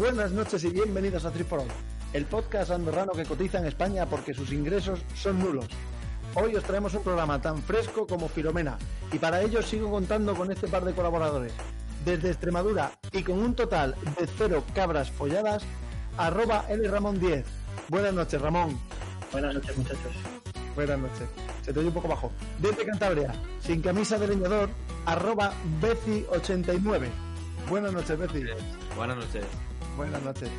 Buenas noches y bienvenidos a Triforol, el podcast andorrano que cotiza en España porque sus ingresos son nulos. Hoy os traemos un programa tan fresco como Filomena y para ello sigo contando con este par de colaboradores. Desde Extremadura y con un total de cero cabras folladas, arroba Ramón 10. Buenas noches, Ramón. Buenas noches, muchachos. Buenas noches. Se te oye un poco bajo. Desde Cantabria, sin camisa de leñador, arroba Beci89. Buenas noches, Beci. Buenas noches. Buenas noches.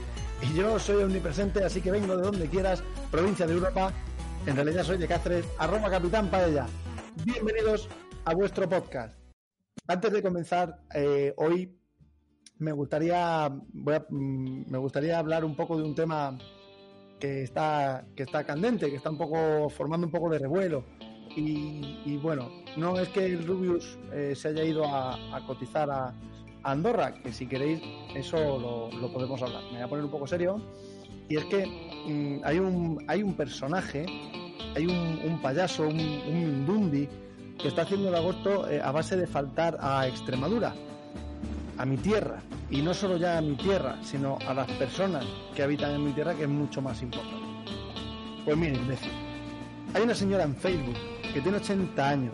Y yo soy omnipresente, así que vengo de donde quieras, provincia de Europa. En realidad soy de Cáceres, arroba capitán paella. Bienvenidos a vuestro podcast. Antes de comenzar, eh, hoy me gustaría, mm, me gustaría hablar un poco de un tema que está, que está candente, que está un poco formando un poco de revuelo. Y, bueno, no es que el Rubius eh, se haya ido a, cotizar a Andorra, que si queréis eso lo, lo podemos hablar. Me voy a poner un poco serio. Y es que mm, hay, un, hay un personaje, hay un, payaso, un, un Mindundi, que está haciendo el agosto eh, a base de faltar a Extremadura, a mi tierra. Y no solo ya a mi tierra, sino a las personas que habitan en mi tierra, que es mucho más importante. Pues miren, imbécil. Hay una señora en Facebook que tiene 80 años,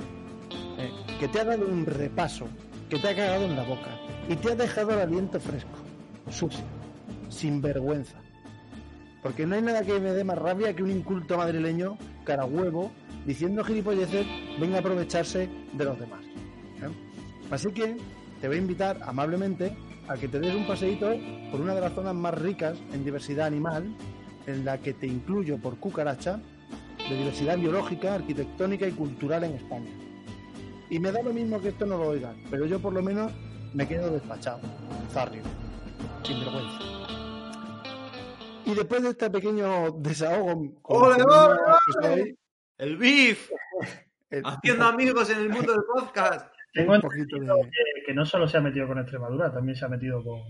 eh, que te ha dado un repaso, que te ha cagado en la boca y te ha dejado el aliento fresco, sucio, sin vergüenza. Porque no hay nada que me dé más rabia que un inculto madrileño, cara huevo, diciendo gilipolleces, venga a aprovecharse de los demás. ¿eh? Así que te voy a invitar amablemente a que te des un paseíto por una de las zonas más ricas en diversidad animal, en la que te incluyo por cucaracha, de diversidad biológica, arquitectónica y cultural en España. Y me da lo mismo que esto no lo oigan, pero yo por lo menos me quedo despachado, zarrio, sin vergüenza. Y después de este pequeño desahogo, ¡Ole, ole, El BIF, haciendo amigos en el mundo del podcast. Tengo un poquito de... que, que no solo se ha metido con Extremadura, también se ha metido con,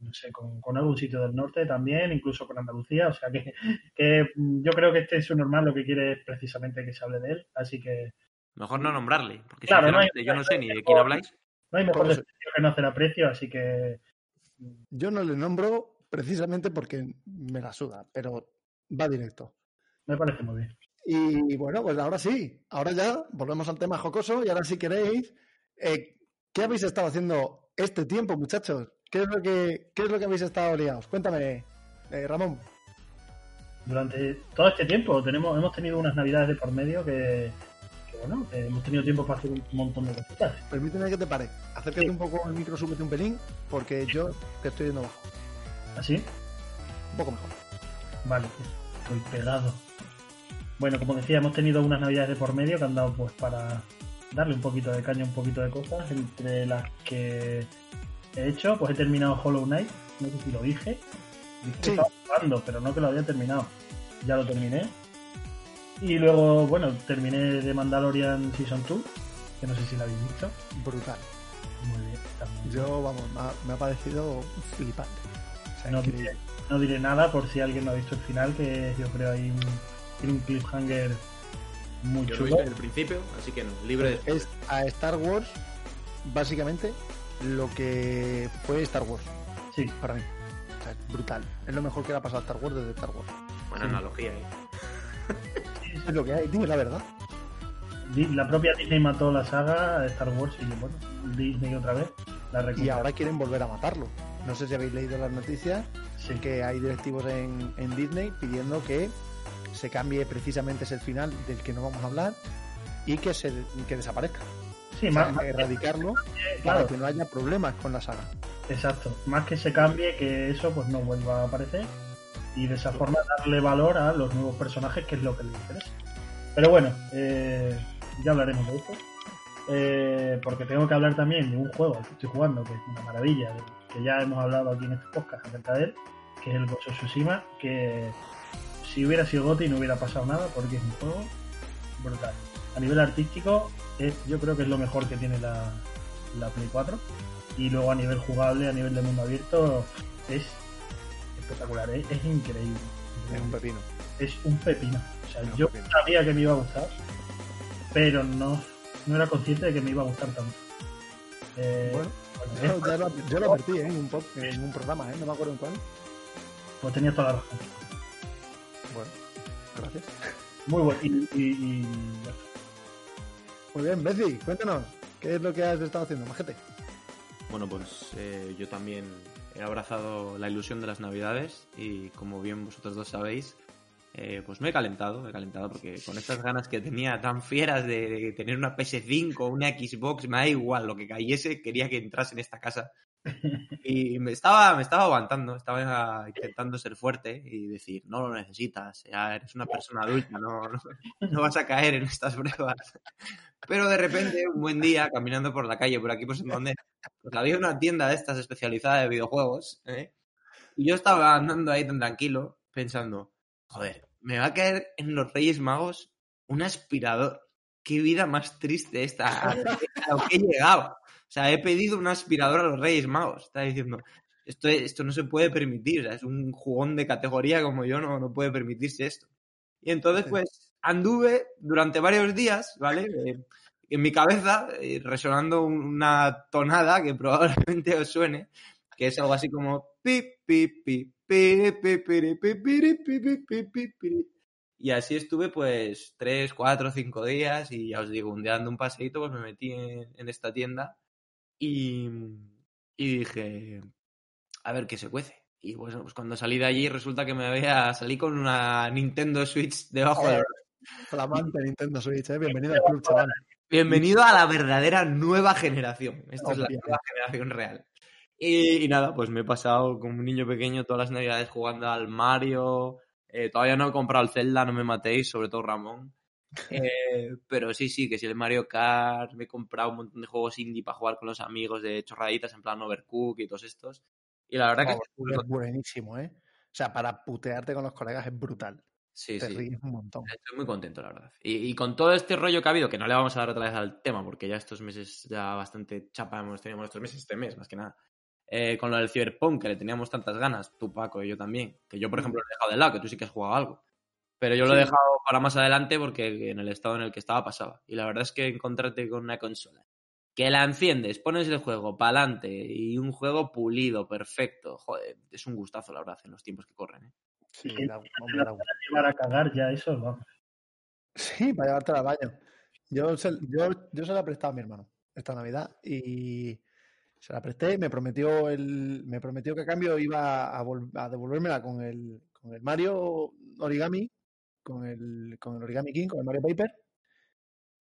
no sé, con, con algún sitio del norte también, incluso con Andalucía. O sea que, que yo creo que este es un normal, lo que quiere es precisamente que se hable de él. Así que Mejor no nombrarle, porque Claro, no hay- yo no sé ni de quién habláis. no hay mejor Por eso- descripción que no hacer aprecio, así que Yo no le nombro precisamente porque me la suda, pero va directo. me parece muy bien. Y bueno, pues ahora sí, ahora ya volvemos al tema jocoso y ahora si queréis, eh, ¿qué habéis estado haciendo este tiempo, muchachos? ¿Qué es lo que, qué es lo que habéis estado liados? Cuéntame, eh, Ramón. Durante todo este tiempo tenemos hemos tenido unas navidades de por medio que, que hemos tenido tiempo para hacer un montón de cositas. Permíteme que te pare. Acércate Sí. un poco al micro, súbete un pelín, porque yo te estoy yendo bajo. ¿Así? Un poco mejor. Vale, estoy pegado. Bueno, como decía, hemos tenido unas navidades de por medio que han dado pues para darle un poquito de caña, un poquito de cosas, entre las que he hecho, pues he terminado Hollow Knight, no sé si lo dije, dije que estaba jugando, pero no que lo había terminado. Ya lo terminé. Y luego, bueno, terminé de Mandalorian Season 2, que no sé si la habéis visto. Brutal. Muy bien. Yo, vamos, me ha, me ha parecido flipante. O sea, No diré, no diré nada por si alguien no ha visto el final, que yo creo hay un, tiene un cliffhanger muy Yo chulo. el principio, así que no, libre de... es a Star Wars básicamente lo que fue Star Wars Sí, para mí. O sea, es brutal. Es lo mejor que le ha pasado a Star Wars desde Star Wars. Buena Sí. analogía, ¿eh? Es lo que hay, tío, es la verdad. La propia Disney mató la saga Star Wars y bueno, Disney otra vez la Y ahora quieren volver a matarlo. No sé si habéis leído las noticias Sí, que hay directivos en, en Disney pidiendo que se cambie precisamente ese final del que no vamos a hablar y que se que desaparezca. sí O sea, más, más que- erradicarlo claro, para que no haya problemas con la saga. exacto. Más que se cambie, que eso pues no vuelva a aparecer. Y de esa forma darle valor a los nuevos personajes, que es lo que le interesa. Pero bueno, eh, ya hablaremos de esto. Eh, porque tengo que hablar también de un juego al que estoy jugando, que es una maravilla, que ya hemos hablado aquí en este podcast acerca de él, que es el Tsushima, que si hubiera sido GOTY no hubiera pasado nada, porque es un juego brutal. A nivel artístico, es, yo creo que es lo mejor que tiene la, la Play 4. Y luego a nivel jugable, a nivel de mundo abierto, es espectacular, es, es increíble. Es un pepino. Es un pepino. O sea, yo pepino. sabía que me iba a gustar, pero no, no era consciente de que me iba a gustar tanto. Eh, Bueno, bueno, yo, ya lo, yo lo advertí ¿eh? en, un pod- en un programa, ¿eh? no me acuerdo en cuál. pues tenías toda la razón. Bueno, gracias. Muy bueno. Y, y- y. Muy bien, Bezi, cuéntanos, ¿qué es lo que has estado haciendo, majete? Bueno, pues eh, yo también he abrazado la ilusión de las navidades y como bien vosotros dos sabéis, eh, pues me he calentado, me he calentado porque con estas ganas que tenía tan fieras de, de tener una PS5 o una Xbox, me da igual lo que cayese, quería que entrase en esta casa. Y me estaba, me estaba aguantando, estaba intentando ser fuerte y decir, no lo necesitas, ya eres una persona adulta, no, no, no vas a caer en estas pruebas. Pero de repente, un buen día, caminando por la calle, por aquí, en donde, pues había una tienda de estas especializada de videojuegos, ¿eh? y yo estaba andando ahí tan tranquilo, pensando, joder, me va a caer en los Reyes Magos un aspirador. Qué vida más triste esta, a lo que he llegado. O sea, he pedido un aspirador a los Reyes Magos. Está diciendo, esto, esto no se puede permitir. o sea, es un jugón de categoría como yo, no, no puede permitirse esto. Y entonces, pues, anduve durante varios días, ¿vale? Eh, en mi cabeza, eh, resonando un- una tonada que probablemente os suene, que es algo así como pi, pi, pi. Y así estuve pues tres, cuatro, cinco días y ya os digo, un día dando un paseíto pues me metí en, en esta tienda y, y dije, a ver qué se cuece. Y bueno, pues cuando salí de allí resulta que me había salí con una Nintendo Switch debajo del Flamante Nintendo Switch, ¿eh? bienvenido al club, chaval. Bienvenido a la verdadera nueva generación. Esta es la nueva generación real. Y, y nada, pues me he pasado como un niño pequeño todas las navidades jugando al Mario. Eh, todavía no he comprado el Zelda, no me matéis, sobre todo Ramón. Eh, pero sí, sí, que si el Mario Kart, me he comprado un montón de juegos indie para jugar con los amigos de chorraditas en plan Overcook y todos estos. Y la verdad que es buenísimo, ¿eh? O sea, para putearte con los colegas es brutal. Sí, Te sí. ríes un montón. Estoy muy contento, la verdad. Y, y con todo este rollo que ha habido, que no le vamos a dar otra vez al tema, porque ya estos meses ya bastante chapa hemos tenido estos meses, este mes más que nada. Eh, con lo del Cyberpunk, que le teníamos tantas ganas, tú Paco y yo también. Que yo, por ejemplo, lo he dejado de lado, que tú sí que has jugado algo. Pero yo lo he dejado para más adelante porque en el estado en el que estaba pasaba. Y la verdad es que encontrarte con una consola que la enciendes, pones el juego para adelante y un juego pulido, perfecto. Joder, es un gustazo, la verdad, en los tiempos que corren. ¿eh? Sí, da gusto. Llevar a cagar ya eso, vamos. Sí, para llevártela al baño. Yo se, yo, yo se la he prestado a mi hermano esta Navidad y se la presté y me prometió el, me prometió que a cambio iba a, vol- a devolvérmela con el, con el Mario Origami, con el, con el Origami King, con el Mario Paper.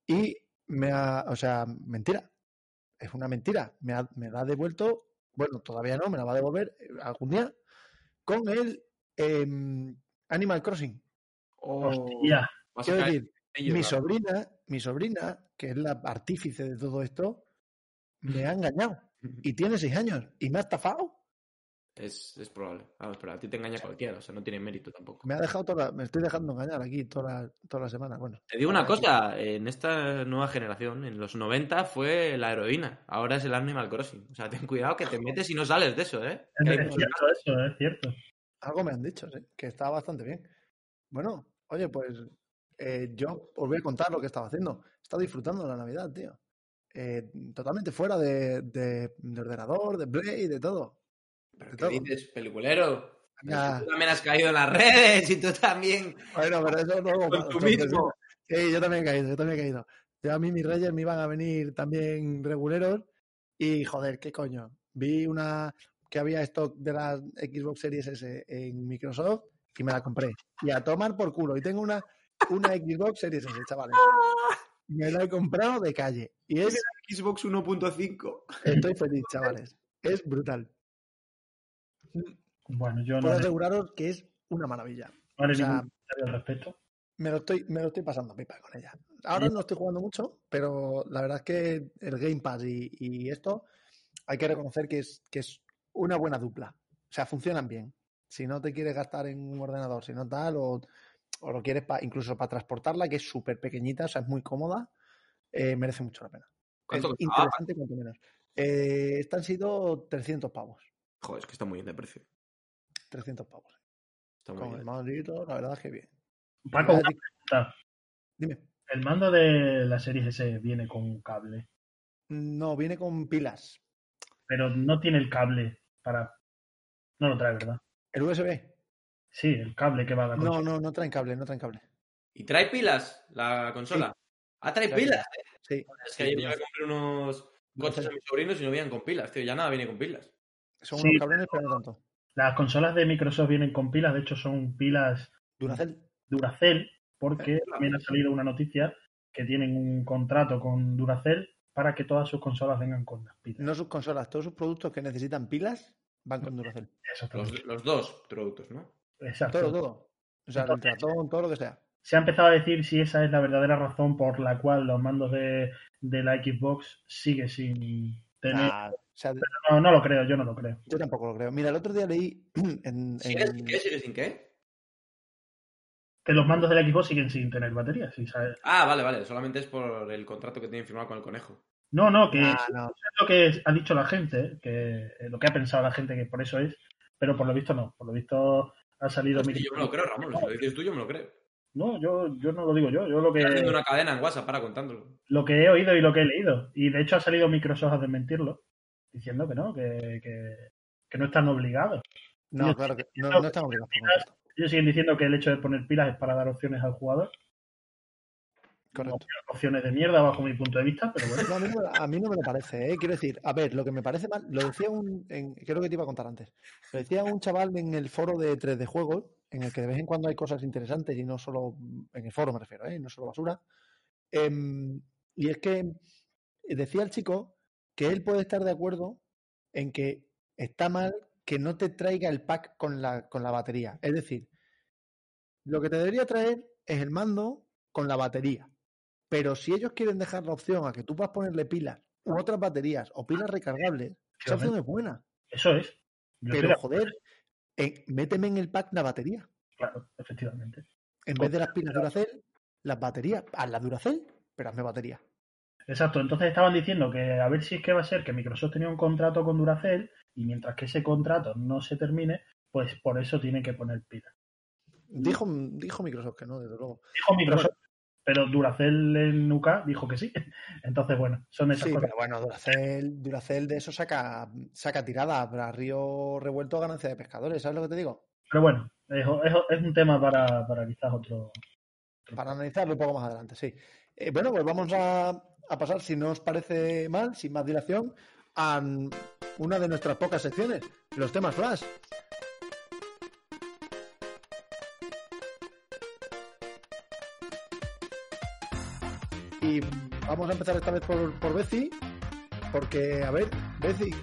Y me ha, o sea, mentira. Es una mentira. Me, ha- me la ha devuelto, bueno, todavía no, me la va a devolver eh, algún día con el em, Animal Crossing. Hostia. Vas a Quiero decir, mi sobrina, mi sobrina, que es la artífice de todo esto, me ha engañado. Y tiene seis años. Y me ha estafado. Es, es probable. Vamos, pero a ti te engaña cualquiera, o sea, no tiene mérito tampoco. Me ha dejado toda la- me estoy dejando engañar aquí toda la, toda la semana. Bueno, Te digo una cosa, en esta nueva generación, en los 90 fue la heroína, ahora es el Animal Crossing. O sea, ten cuidado que te metes y no sales de eso, ¿eh? Es, es cierto eso, es cierto. Algo me han dicho, sí, que está bastante bien. Bueno, oye, pues eh, yo os voy a contar lo que estaba haciendo. He estado disfrutando de la Navidad, tío. Eh, totalmente fuera de, de- de ordenador, de Play, de todo. De ¿Qué todo. dices, peliculero? Tú también has caído en las redes y tú también. Bueno, pero eso no Con tu mismo. Sí, yo también he caído, yo también he caído. Yo a mí mis reyes me iban a venir también reguleros y joder, qué coño. Vi una que había stock de la Xbox Series S en Microsoft y me la compré. Y a tomar por culo. Y tengo una, una Xbox Series S, chavales. Me la he comprado de calle. Y es, Xbox 1.5. estoy feliz, chavales. Es brutal. Bueno, yo no. Puedo aseguraros que es una maravilla. No haré O sea, ningún comentario al respecto. Me lo estoy, me lo estoy pasando pipa con ella. Ahora no estoy jugando mucho, pero la verdad es que el Game Pass y, y esto hay que reconocer que es, que es una buena dupla. O sea, funcionan bien. Si no te quieres gastar en un ordenador, si no tal, o, o lo quieres pa- incluso para transportarla, que es súper pequeñita, o sea, es muy cómoda, eh, merece mucho la pena. Es interesante cuanto menos. Eh, esta han sido 300 pavos. Joder, es que está muy bien de precio. 300 pavos. Está muy Con el bien. todo, la verdad es que bien. Paco, una pregunta. Dime. ¿El mando de la serie S viene con cable? No, viene con pilas. Pero no tiene el cable para... No lo trae, ¿verdad? ¿El USB? Sí, el cable que va a la No, consola. no, no traen cable, no traen cable. ¿Y trae pilas la consola? Ah, trae Trae pilas. Sí, Es que ayer yo me compré unos coches a mis sobrinos y no vienen con pilas, tío. Ya nada viene con pilas. son Sí. unos cabrones, pero no tanto. Las consolas de Microsoft vienen con pilas, de hecho son pilas Duracell. Duracell, porque Eh, también ha salido una noticia que tienen un contrato con Duracell para que todas sus consolas vengan con las pilas. No sus consolas, todos sus productos que necesitan pilas van con Duracell. Los, los dos productos, ¿no? Exacto. Todo, todo. O sea, el Entonces- ratón, todo lo que sea. Se ha empezado a decir si esa es la verdadera razón por la cual los mandos de, de la Xbox sigue sin tener. Nah, o sea, No, no lo creo, yo no lo creo. yo tampoco lo creo. Mira, el otro día leí en, ¿Sigue en- sin qué? ¿Sigue sin qué? Que los mandos de la Xbox siguen sin tener batería. sí, ¿sabes? Ah, vale, vale. Solamente es por el contrato que tienen firmado con el conejo. No, no, que no. es lo que ha dicho la gente, que eh, lo que ha pensado la gente que por eso es, pero por lo visto no. Por lo visto ha salido. Es que Microsoft- yo me lo creo, Ramón. Si lo dices tú, yo me lo creo. No, yo, yo no lo digo yo. Yo lo que. Estoy haciendo una cadena en WhatsApp para contándolo. lo que he oído y lo que he leído. Y de hecho ha salido Microsoft a desmentirlo, diciendo que no, que, que, que no están obligados. No, claro que no, no están obligados. Ellos siguen diciendo que el hecho de poner pilas es para dar opciones al jugador. Correcto. Opciones de mierda bajo mi punto de vista, pero bueno. No, a, mí no, me- a mí no me lo parece, ¿eh? Quiero decir, a ver, lo que me parece mal, lo decía un, en- creo que te iba a contar antes, lo decía un chaval en el foro de 3D Juegos, en el que de vez en cuando hay cosas interesantes y no solo, en el foro me refiero, ¿eh? No solo basura. Em, y es que decía el chico que él puede estar de acuerdo en que está mal que no te traiga el pack con la, con la batería. Es decir, lo que te debería traer es el mando con la batería. Pero si ellos quieren dejar la opción a que tú puedas ponerle pilas u otras baterías o pilas recargables, esa opción es buena. Eso es. Yo Pero de- joder, eh, méteme en el pack la batería. Claro, efectivamente. En vez de las pilas Duracell, las baterías. Haz la Duracell, pero hazme batería. Exacto, entonces estaban diciendo que a ver si es que va a ser que Microsoft tenía un contrato con Duracell y mientras que ese contrato no se termine, pues por eso tiene que poner pilas. Dijo, dijo Microsoft que no, desde luego. Dijo Microsoft, pero Duracell en UK dijo que sí. Entonces, bueno, son esas Sí, cosas. pero bueno, Duracell, Duracell de eso saca, saca tirada. Habrá río revuelto ganancia de pescadores, ¿sabes lo que te digo? Pero bueno, es, es- es un tema para, para quizás otro. Para analizarlo un poco más adelante, sí. Eh, bueno, pues vamos a, a pasar, si no os parece mal, sin más dilación, a una de nuestras pocas secciones, los temas flash. Y vamos a empezar esta vez por, por Bezi, porque, a ver, Bezi,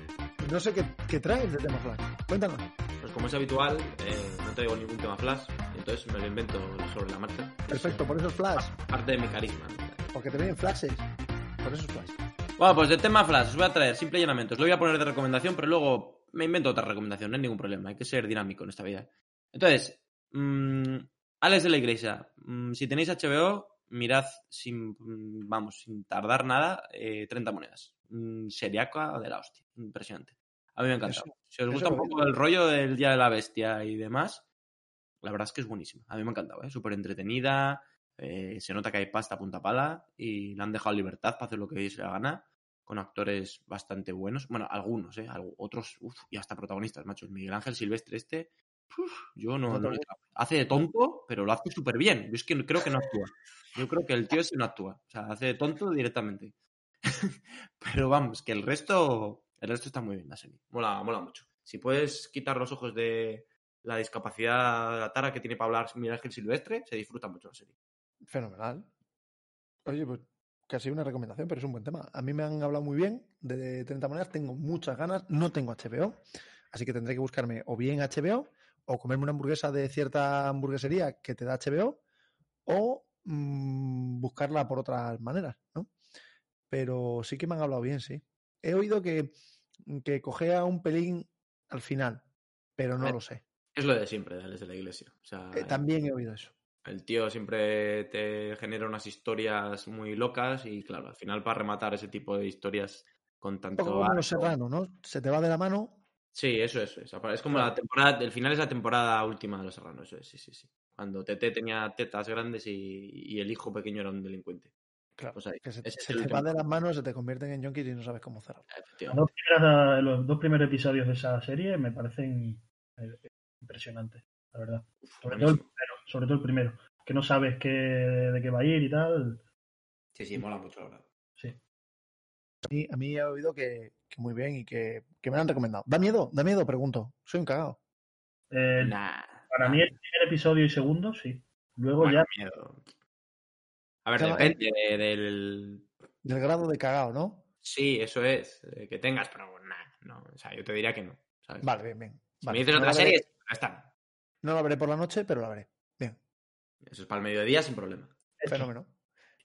no sé qué, qué traes de tema flash. Cuéntanos. Pues como es habitual, eh, no traigo ningún tema flash, entonces me lo invento sobre la marcha. Perfecto, por eso es flash, Parte de mi carisma. porque te vienen flashes. Por eso es flash. Bueno, pues de tema flash os voy a traer simple y llanamente. Os lo voy a poner de recomendación, pero luego me invento otra recomendación, no hay ningún problema. Hay que ser dinámico en esta vida. Entonces, mm, Alex de la Iglesia, mm, si tenéis HBO, mirad sin, mm, vamos, sin tardar nada, eh, 30 monedas. Mm, seriaca de la hostia. Impresionante. A mí me. Eso- si os gusta un poco el rollo del Día de la Bestia y demás, la verdad es que es buenísima. A mí me ha encantado, ¿eh? Súper entretenida. Eh, se nota que hay pasta a punta pala y le han dejado libertad para hacer lo que se le gana con actores bastante buenos. Bueno, algunos, ¿eh? Otros, uff, y hasta protagonistas, macho. El Miguel Ángel Silvestre este, uf, yo no, no Hace de tonto, pero lo hace súper bien. Yo es que creo que no actúa. Yo creo que el tío ese no actúa. O sea, hace de tonto directamente. pero vamos, que el resto, el resto está muy bien la serie. Mola, mola mucho. Si puedes quitar los ojos de la discapacidad, la tara que tiene para hablar Miguel Ángel Silvestre, se disfruta mucho la serie. Fenomenal. Oye, pues casi una recomendación, pero es un buen tema. A mí me han hablado muy bien de 30 monedas, tengo muchas ganas, no tengo HBO, así que tendré que buscarme o bien HBO o comerme una hamburguesa de cierta hamburguesería que te da HBO o mm, buscarla por otras maneras, ¿no? Pero sí que me han hablado bien, sí. He oído que, que cogea un pelín al final, pero no Eh, lo sé. Es lo de siempre, desde la iglesia. O sea, Eh, también he oído eso. El tío siempre te genera unas historias muy locas y claro, al final para rematar ese tipo de historias con tanto... como los serranos, ¿no? Se te va de la mano. Sí, eso es. Es, es como la temporada, el final es la temporada última de Los Serranos, eso es, sí, sí, sí. Cuando Tete tenía tetas grandes y, y el hijo pequeño era un delincuente. Claro, Pues ahí, que se, te va de las manos, se te convierten en yonkis y no sabes cómo cerrar. Primeras- los dos primeros episodios de esa serie me parecen eh, impresionantes, la verdad. Sobre todo, el Buenísimo. primero, sobre todo el primero, que no sabes qué, de qué va a ir y tal. Sí, sí, mola mucho, la verdad. Sí. A mí, a mí he oído que, que muy bien y que, que me lo han recomendado. ¿Da miedo? ¿Da miedo? Pregunto. Soy un cagado. Eh, Nah, para nah, mí el primer episodio y segundo, sí. Luego bueno, ya miedo. A ver, depende de- del... Del grado de cagado, ¿no? Sí, eso es, eh, que tengas, pero nah, no. O sea, yo te diría que no. ¿sabes? Vale, bien, bien. Si Vale. me dices no, otra serie, ya está. no la veré por la noche, pero la veré. Eso es para el mediodía sin problema. Fenómeno.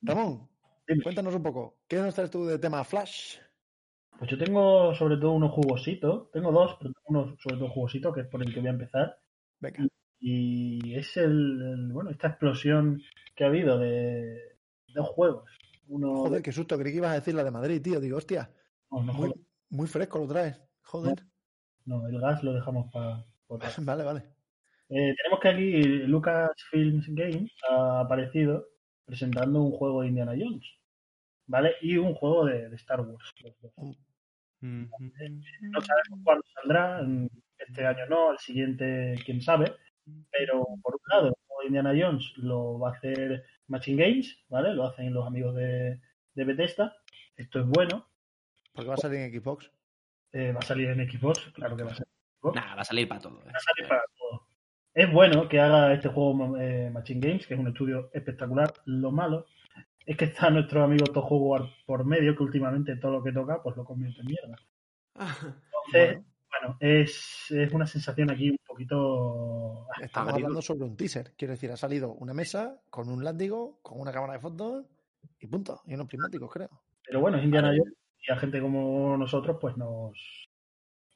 Ramón, cuéntanos un poco. ¿Qué nos traes tú de tema Flash? Pues yo tengo sobre todo unos jugositos. Tengo dos, pero tengo uno sobre todo jugosito, que es por el que voy a empezar. Venga. Y es el, el- bueno, esta explosión que ha habido de dos juegos. Uno Joder, qué susto. Creí que ibas a decir la de Madrid, tío. Digo, hostia, no, no, muy, muy fresco lo traes. Joder. no, el gas lo dejamos para Vale, vale. Eh, tenemos que aquí Lucasfilms Games ha aparecido presentando un juego de Indiana Jones, ¿vale? Y un juego de, de Star Wars. los dos. No sabemos cuándo saldrá, este año no, el siguiente quién sabe, pero por un lado, el juego de Indiana Jones lo va a hacer Machine Games, ¿vale? Lo hacen los amigos de, de Bethesda. Esto es bueno, Porque va a salir en Xbox. eh, va a salir en Xbox, claro que va a salir en Xbox. Nah, va a salir para todo. eh. Va a salir para todo. Es bueno que haga este juego eh, Machine Games, que es un estudio espectacular. Lo malo es que está nuestro amigo War por medio, que últimamente todo lo que toca pues lo convierte en mierda. Entonces, Bueno, bueno, es, es una sensación aquí un poquito... estamos hablando sobre un teaser. Quiero decir, ha salido una mesa con un látigo, con una cámara de fotos y punto. Y unos prismáticos, creo. Pero bueno, es Indiana Vale. Jones y a gente como nosotros pues nos...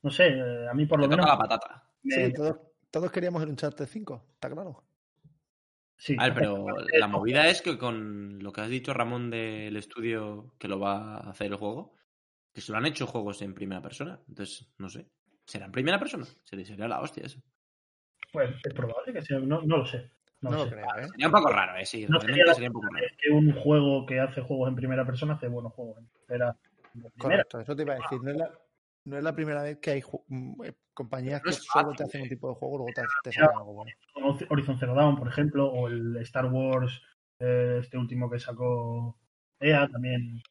No sé, eh, a mí por Te lo toca menos... la patata. me- Sí, todos, todos queríamos el Uncharted 5, está claro. sí, A ver, pero la movida es que con lo que has dicho, Ramón, del estudio que lo va a hacer el juego, que se lo han hecho juegos en primera persona. Entonces, no sé. ¿Será en primera persona? Sería, sería la hostia eso. Pues es probable que sea... No, no lo sé. No, No, lo sé. creo, ¿eh? Sería un poco raro, ¿eh? Sí, No realmente sería la- sería un poco raro. es que un juego que hace juegos en primera persona hace buenos juegos en primera. en primera. Correcto, eso te iba a decir. No es la, no es la primera vez que hay mm, eh, compañías No que solo fácil, te hacen un tipo de juego, luego te, te sacan algo bueno. Como Horizon Zero Dawn, por ejemplo, o el Star Wars, eh, este último que sacó EA, también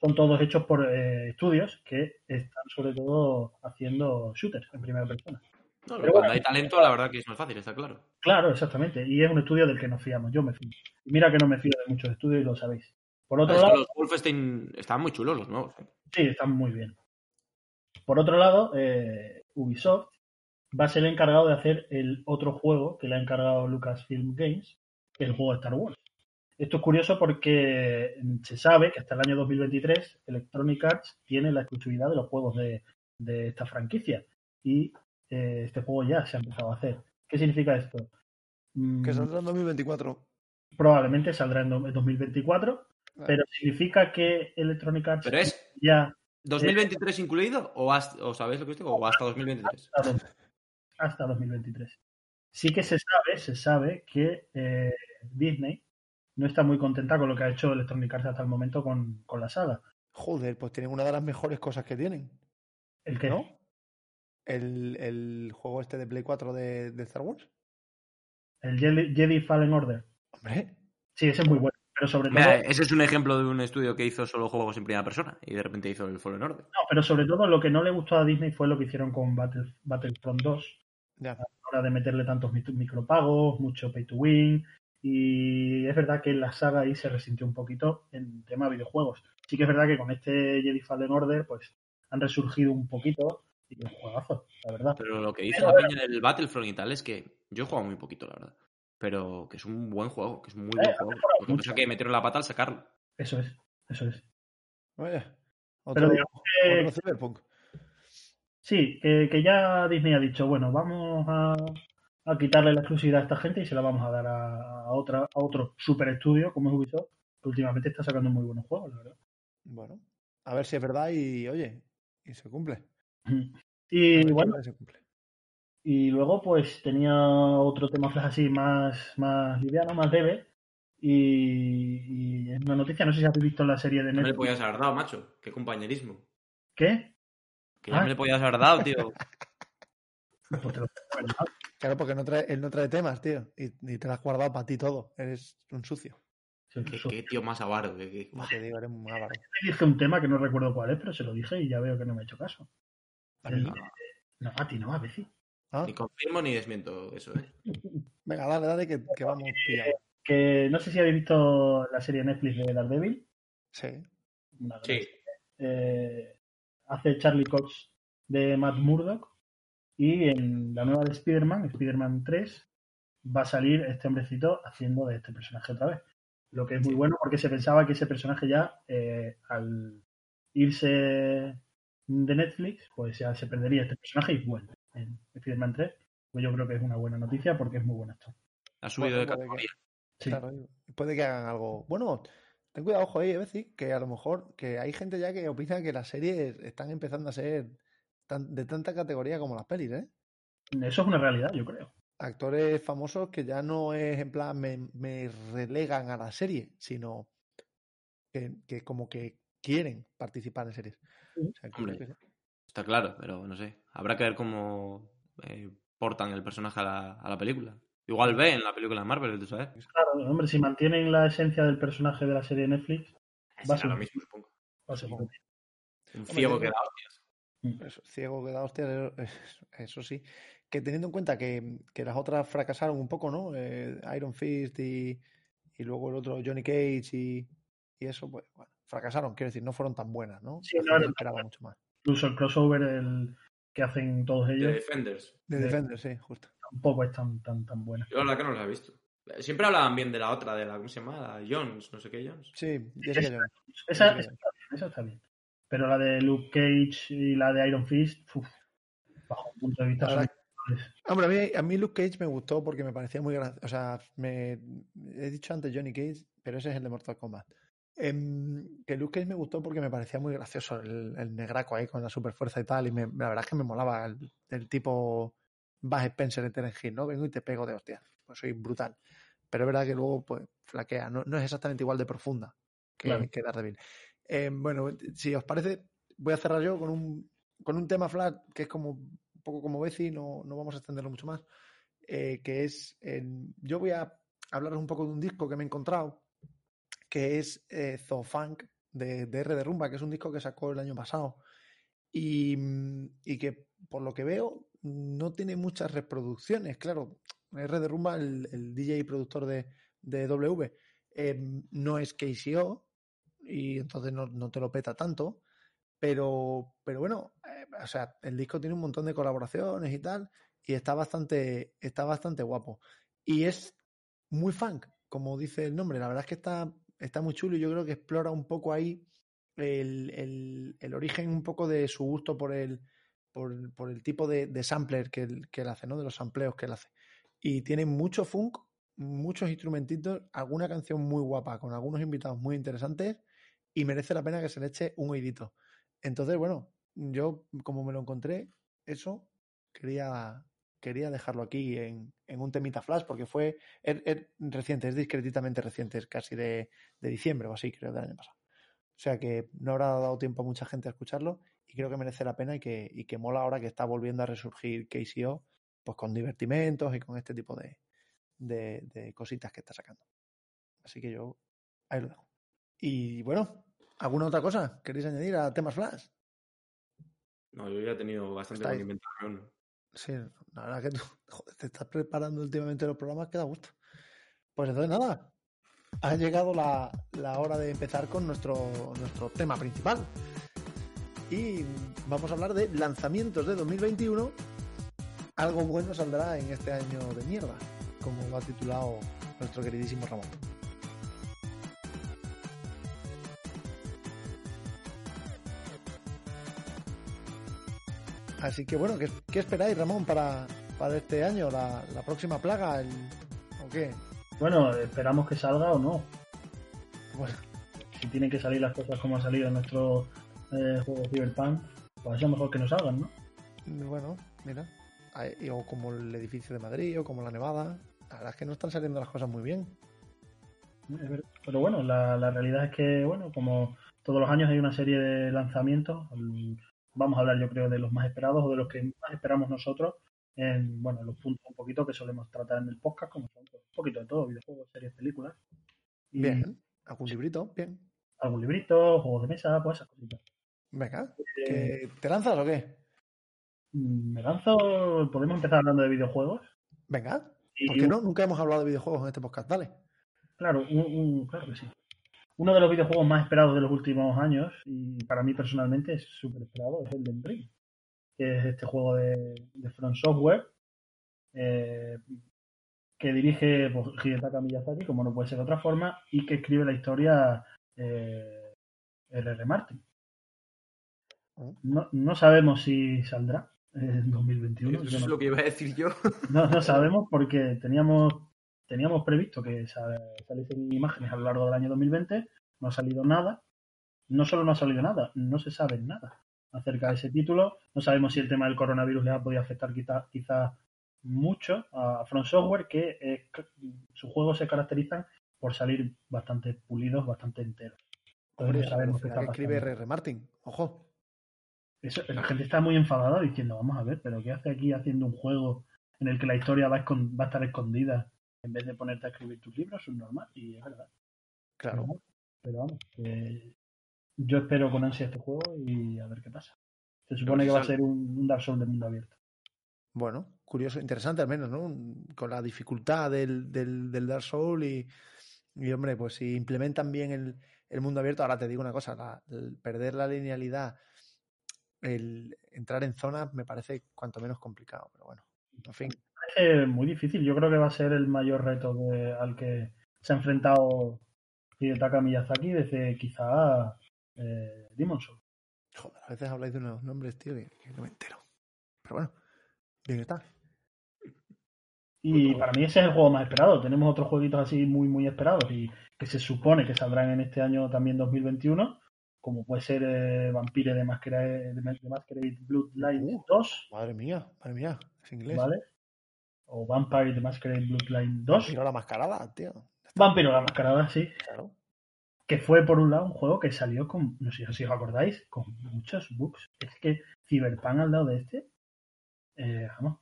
son todos hechos por eh, estudios que están sobre todo haciendo shooters en primera persona. No, Pero cuando bueno. hay talento, la verdad que es más fácil, está claro. Claro, exactamente. Y es un estudio del que nos fiamos. Yo me fío. Y mira que no me fío de muchos estudios y lo sabéis. Por otro Es que lado, los Wolfenstein estaban muy chulos los nuevos. ¿eh? Sí, están muy bien. Por otro lado, eh, Ubisoft va a ser el encargado de hacer el otro juego que le ha encargado Lucasfilm Games, que es el juego de Star Wars. Esto es curioso porque se sabe que hasta el año 2023 Electronic Arts tiene la exclusividad de los juegos de, de esta franquicia y eh, este juego ya se ha empezado a hacer. ¿Qué significa esto? Mm, Que saldrá en 2024. probablemente saldrá en do- en 2024, Vale. pero significa que Electronic Arts Pero es ya 2023 incluido o, hasta, o sabéis lo que os digo, o hasta 2023. hasta, dos- hasta 2023. Sí que se sabe, se sabe que eh, Disney no está muy contenta con lo que ha hecho Electronic Arts hasta el momento con, con la saga. Joder, pues tienen una de las mejores cosas que tienen, El que ¿no? El, el juego este de Play 4 de, de Star Wars. el Jedi, Jedi Fallen Order. Hombre, Sí, ese es muy bueno. Pero sobre todo, Mira, ese es un ejemplo de un estudio que hizo solo juegos en primera persona y de repente hizo el Fallen Order. no, pero sobre todo lo que no le gustó a Disney fue lo que hicieron con Battle, Battlefront 2, ya. a la hora de meterle tantos micropagos, mucho pay to win. Y es verdad que la saga ahí se resintió un poquito en tema videojuegos. Sí que es verdad que con este Jedi Fallen Order, pues han resurgido un poquito Y un juegazo, la verdad. Pero lo que dice la peña del Battlefront y tal es que yo he jugado muy poquito, la verdad. Pero que es un buen juego, que es un muy buen Eh, juego. Lo que mucho. que metieron la pata al sacarlo. Eso es, eso es. Oye, otro, Pero digamos otro Cyberpunk. Sí, que, que ya Disney ha dicho, bueno, vamos a, a quitarle la exclusividad a esta gente y se la vamos a dar a, a otra, a otro super estudio como es Ubisoft, que últimamente está sacando muy buenos juegos, la verdad. Bueno, a ver si es verdad y, oye, y se cumple. Y bueno, se cumple. Y luego pues tenía otro tema flash así más, más liviano, más leve. Y, y es una noticia, no sé si habéis visto la serie de No me le Netflix. podías haber dado, macho. Qué compañerismo. ¿Qué? Que ya Ah. me le podías haber dado, tío. Pues te lo- Claro, porque no trae, él no trae temas, tío. Y, y te lo has guardado para ti todo. Eres un sucio. Qué, qué tío más avaro. que- Como te digo, eres un avaro. Le dije un tema que no recuerdo cuál es, pero se lo dije y ya veo que no me ha hecho caso. ¿A mí? No, a ti no, a veces. ¿Ah? Ni confirmo ni desmiento eso, ¿eh? Venga, dale, dale, que, que vamos. Que no sé si habéis visto la serie Netflix de Daredevil. Sí. Una Sí. Eh, hace Charlie Cox de Matt Murdock. Y en la nueva de Spider-Man, Spider-Man 3, va a salir este hombrecito haciendo de este personaje otra vez. Lo que es muy bueno porque se pensaba que ese personaje ya, eh, al irse de Netflix, pues ya se perdería este personaje y vuelve en Spider-Man 3. Pues yo creo que es una buena noticia porque es muy buen actor. Ha subido Bueno, de categoría. Sí. Claro, puede que hagan algo. Bueno, ten cuidado, ojo ahí, decir que a lo mejor que hay gente ya que opina que las series están empezando a ser tan- de tanta categoría como las pelis, ¿eh? Eso es una realidad, yo creo. Actores famosos que ya no es en plan me, me relegan a la serie, sino que, que como que quieren participar en series. O sea, Hombre. Está claro, pero no sé. Habrá que ver cómo eh, portan el personaje a la, a la película. Igual ve en la película de Marvel, tú sabes. Claro, hombre, si mantienen la esencia del personaje de la serie de Netflix, Va a ser- lo mismo, supongo. va a ser. Un ciego que da hostias. Eso, ciego que da hostias, eso- eso sí. Que teniendo en cuenta que, que las otras fracasaron un poco, ¿no? Eh, Iron Fist y, y luego el otro Johnny Cage y, y eso, pues bueno, fracasaron, quiero decir, no fueron tan buenas, ¿no? Sí, tan esperaba mucho más. Incluso el crossover el que hacen todos ellos Defenders. De De- Defender, sí, justo. tampoco es tan, tan, tan buena. Yo la verdad que no los he visto. Siempre hablaban bien de la otra, de la, ¿cómo se llama? La Jones, no sé qué Jones. Sí, Jessica Jones. Esa, esa está bien, esa está bien. Pero la de Luke Cage y la de Iron Fist, uf, bajo un punto de vista, La son Hombre, a mí, a mí Luke Cage me gustó porque me parecía muy gracioso. O sea, me, he dicho antes Johnny Cage, pero ese es el de Mortal Kombat. Em, que Luke Cage me gustó porque me parecía muy gracioso el, el negraco ahí con la super fuerza y tal. Y me- la verdad es que me molaba el, el tipo Buzz Spencer en Terence Hill, ¿no? Vengo y te pego de hostia. Pues soy brutal. Pero es verdad que luego pues flaquea. No, no es exactamente igual de profunda que, Claro. que Daredevil. Em, bueno, si os parece, voy a cerrar yo con un, con un tema flat que es como un poco como Bezi, no, no vamos a extenderlo mucho más, eh, que es, yo voy a hablaros un poco de un disco que me he encontrado, que es eh, de, R de Rumba, que es un disco que sacó el año pasado y, mm, y que por lo que veo no tiene muchas reproducciones, claro, R de Rumba, el, el DJ y productor de, de W, eh, no es KCO y entonces no, no te lo peta tanto, pero, pero bueno, eh, o sea, el disco tiene un montón de colaboraciones y tal, y está bastante, está bastante guapo. Y es muy funk, como dice el nombre. La verdad es que está, está muy chulo y yo creo que explora un poco ahí el, el- origen un poco de su gusto por el, por, por el tipo de, sampler que que él hace, ¿no? De los sampleos que él hace. Y tiene mucho funk, muchos instrumentitos, alguna canción muy guapa, con algunos invitados muy interesantes, y merece la pena que se le eche un oídito. Entonces, bueno, yo como me lo encontré, eso quería, quería dejarlo aquí en, en un temita flash, porque fue reciente, es discretitamente reciente, es casi de, de diciembre o así, creo, del año pasado. O sea que no habrá dado tiempo a mucha gente a escucharlo y creo que merece la pena y que, y que mola ahora que está volviendo a resurgir KCO, pues con divertimentos y con este tipo de, de, de cositas que está sacando. Así que yo ahí lo dejo. Y bueno, ¿alguna otra cosa queréis añadir a temas flash? No, yo ya he tenido bastante con ahí. Sí, la verdad que tú joder, te estás preparando últimamente los programas que da gusto. Pues entonces nada, ha llegado la, la hora de empezar con nuestro, nuestro tema principal. y vamos a hablar de lanzamientos de 2021. Algo bueno saldrá en este año de mierda, como lo ha titulado nuestro queridísimo Ramón. Así que bueno, ¿qué, qué esperáis, Ramón, para, para este año? ¿La, la próxima plaga? El, ¿O qué? Bueno, esperamos que salga o no. Bueno, Si tienen que salir las cosas como han salido en nuestro eh, juego Cyberpunk, pues es mejor que no salgan, ¿no? bueno, mira. O como el edificio de Madrid, o como la Nevada. La verdad es que no están saliendo las cosas muy bien. Pero bueno, la, la realidad es que, bueno, como todos los años hay una serie de lanzamientos, mm, vamos a hablar yo creo de los más esperados o de los que más esperamos nosotros en, bueno, los puntos un poquito que solemos tratar en el podcast, como son pues, un poquito de todo, videojuegos, series, películas. Y Bien. ¿Algún librito? Bien. algún librito, juegos de mesa, pues esas cositas. Venga. Eh, ¿que ¿Te lanzas o qué? mm, me lanzo, podemos empezar hablando de videojuegos. Venga. Y ¿Por qué no? Nunca hemos hablado de videojuegos en este podcast. Dale. Claro, un, un- claro que sí. Uno de los videojuegos más esperados de los últimos años, y para mí personalmente es súper esperado, es el de Ring, que es este juego de, de From Software, eh, que dirige pues, Hidetaka Miyazaki, como no puede ser de otra forma, y que escribe la historia eh, R.R. Martin. No, no sabemos si saldrá en 2021. Eso es lo que iba a decir yo. no, no sabemos porque teníamos, teníamos previsto que sa- saliesen imágenes a lo largo del año 2020, no ha salido nada. No solo no ha salido nada, no se sabe nada acerca de ese título. No sabemos si el tema del coronavirus le ha podido afectar quizá, quizá mucho a From Software, que eh, sus juegos se caracterizan por salir bastante pulidos, bastante enteros. Entonces sabemos qué que está escribe. R.R. Martin. Ojo. Eso- la gente está muy enfadada diciendo, vamos a ver, pero ¿qué hace aquí haciendo un juego en el que la historia va a, va a estar escondida en vez de ponerte a escribir tus libros? Es normal, y es verdad. Claro. Pero, pero vamos, que yo espero con ansia este juego y a ver qué pasa. Se supone que va a ser un, un Dark Souls de mundo abierto. Bueno, curioso, interesante al menos, ¿no? Con la dificultad del, del, del Dark Souls y, y, hombre, pues si implementan bien el, el mundo abierto, ahora te digo una cosa, la- el perder la linealidad, el entrar en zonas me parece cuanto menos complicado, pero bueno, en fin. Muy difícil, yo creo que va a ser el mayor reto que- al que se ha enfrentado Hidetaka Miyazaki desde quizá eh, Demon's Souls. Joder, a veces habláis de unos nombres, tío, que, que no me entero. Pero bueno, bien está. Y para mí ese es el juego más esperado. Tenemos otros jueguitos así muy, muy esperados y que se supone que saldrán en este año también 2021, como puede ser eh, Vampire de Masquerade, de Masquerade Bloodline Uh. 2, Madre mía, madre mía, es inglés. ¿vale? O Vampire de Masquerade Bloodline 2. Mira la mascarada, tío. Vampiro la Mascarada, sí. Claro. Que fue, por un lado, un juego que salió con, no sé si os acordáis, con muchos bugs. Es que Cyberpunk al lado de este, eh, vamos,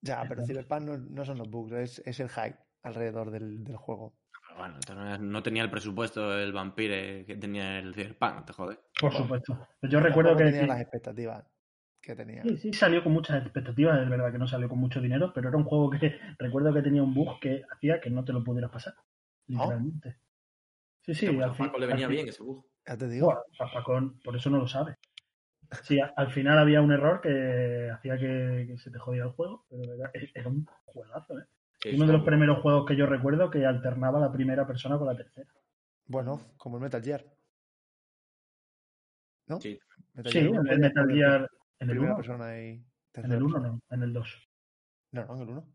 Ya, pero Entonces- Cyberpunk no, no son los bugs, es, es el hype alrededor del, del juego. Pero bueno, no tenía el presupuesto el Vampire que tenía el Cyberpunk, te jode. por Bueno. supuesto. Yo recuerdo que... tenía las expectativas que tenía. Sí, sí, salió con muchas expectativas, es verdad que no salió con mucho dinero, pero era un juego que recuerdo que tenía un bug que hacía que no te lo pudieras pasar, literalmente. Sí, sí, Pues al a Paco le venía bien ese bug. Ya te digo. Bueno, a por eso no lo sabe. Sí, al final había un error que hacía que, que se te jodía el juego, pero era, era un juegazo, ¿eh? Sí, Uno de los primeros juegos que yo recuerdo que alternaba la primera persona con la tercera. Bueno, como el Metal Gear. ¿No? Sí. Metal Sí, Gear en uno el Metal Gear, en el Primera 1, persona y en el 1 persona. no, en el 2. No, no, en el 1.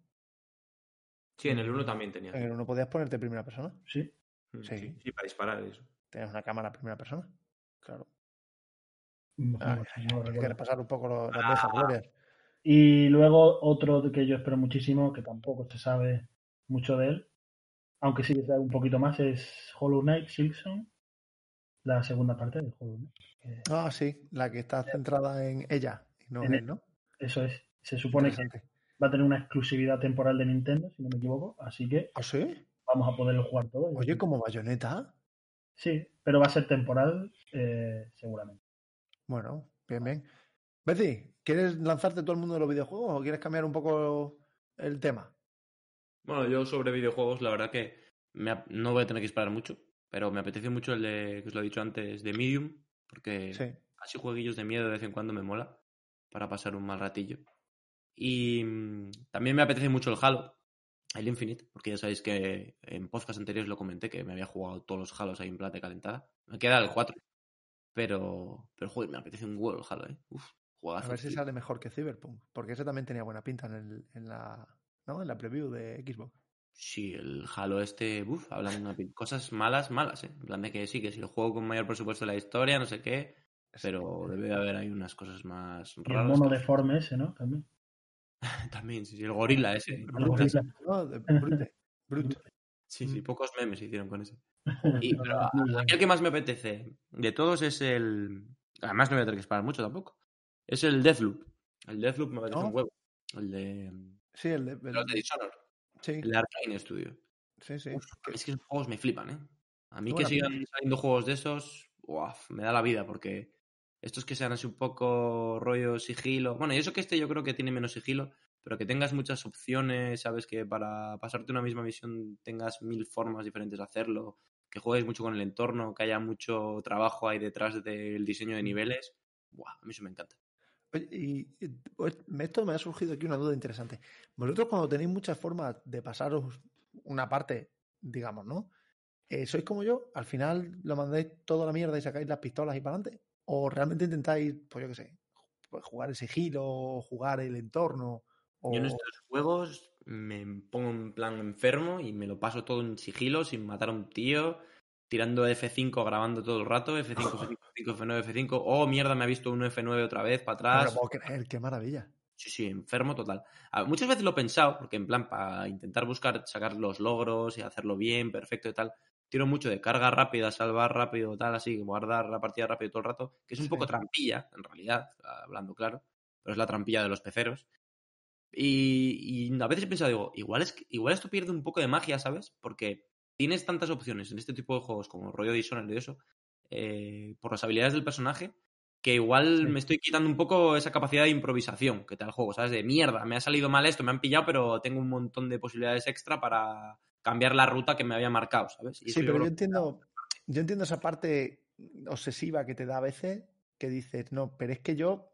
Sí, en el 1 también tenía. En el 1 podías ponerte primera persona. Sí, Mm, sí. Sí, sí, para disparar eso. Tenías una cámara primera persona. Claro. no, no lo hay que repasar un poco lo- las Ah. viejas glorias. Y luego otro que yo espero muchísimo, que tampoco se sabe mucho de él, aunque sí que sabe un poquito más, es Hollow Knight Silksong, la segunda parte de Hollow Knight. que Ah, sí, la que está centrada en ella y no en él, ¿no? Eso es, se supone que va a tener una exclusividad temporal de Nintendo, si no me equivoco, así que ¿Ah, sí? vamos a poderlo jugar todo. Oye, como bayoneta. Sí, pero va a ser temporal eh, seguramente. Bueno, bien, bien. Betsy, ¿quieres lanzarte todo el mundo de los videojuegos o quieres cambiar un poco el tema? Bueno, yo sobre videojuegos, la verdad que me no voy a tener que esperar mucho, pero me apetece mucho el de, que os lo he dicho antes, de Medium, porque Sí. así jueguillos de miedo de vez en cuando me mola para pasar un mal ratillo. Y mm, también me apetece mucho el Halo, el Infinite, porque ya sabéis que en podcast anteriores lo comenté que me había jugado todos los Halos ahí en plata calentada. Me queda el 4. Pero, pero joder, me apetece un huevo el Halo, ¿eh? Uf, juegazo, A ver si tío. sale mejor que Cyberpunk, porque ese también tenía buena pinta en, el, en, la, ¿no? en la preview de Xbox. Sí, el Halo este, uff, hablan de cosas malas, malas, ¿eh? En plan de que sí, que si el juego con mayor presupuesto de la historia, no sé qué, pero debe de haber ahí unas cosas más Y el raras. mono deforme ese, ¿no? También. También, sí, sí, el gorila ese. El gorila. No, de Brute. Brute. Sí, sí, Mm. pocos memes se hicieron con ese. Y, pero a- Muy bueno. a mí el que más me apetece de todos es el... Además no voy a tener que esperar mucho tampoco. Es el Deathloop. El Deathloop me apetece ¿No? un huevo. El de... Sí, el de. el- Los de Dishonored. Sí, El de Arkane Studio. sí, sí. Uf, es que esos juegos me flipan, ¿eh? A mí que sigan saliendo juegos de esos, uaf, me da la vida, porque estos que sean así un poco rollo sigilo. Bueno, y eso que este yo creo que tiene menos sigilo, pero que tengas muchas opciones, sabes que para pasarte una misma misión tengas mil formas diferentes de hacerlo, que juegues mucho con el entorno, que haya mucho trabajo ahí detrás del diseño de niveles. Buah, a mí eso me encanta. Y, y, pues, esto me ha surgido aquí una duda interesante. Vosotros cuando tenéis muchas formas de pasaros una parte, digamos, ¿no? Eh, ¿Sois como yo? ¿Al final lo mandáis toda la mierda y sacáis las pistolas y para adelante? ¿O realmente intentáis, pues yo qué sé, pues jugar el sigilo, o jugar el entorno? O... Yo en estos juegos me pongo en plan enfermo y me lo paso todo en sigilo, sin matar a un tío, tirando F5, grabando todo el rato, F5, F5, F5, F9, F5. Oh, mierda, me ha visto un F9 otra vez para No me lo atrás. puedo creer, qué maravilla. Sí, sí, enfermo total. Muchas veces lo he pensado, porque en plan, para intentar buscar, sacar los logros y hacerlo bien, perfecto y tal, tiro mucho de carga rápida, salvar rápido, tal, así, guardar la partida rápido todo el rato, que es un Sí. poco trampilla, en realidad, hablando claro, pero es la trampilla de los peceros. Y, y a veces he pensado, digo, igual, es, igual esto pierde un poco de magia, ¿sabes? Porque tienes tantas opciones en este tipo de juegos como rollo Dishonored y eso, eh, por las habilidades del personaje, que igual Sí. me estoy quitando un poco esa capacidad de improvisación que te da el juego, ¿sabes? De mierda, me ha salido mal esto, me han pillado, pero tengo un montón de posibilidades extra para cambiar la ruta que me había marcado, ¿sabes? Y Sí, pero yo entiendo, yo entiendo esa parte obsesiva que te da a veces, que dices, no, pero es que yo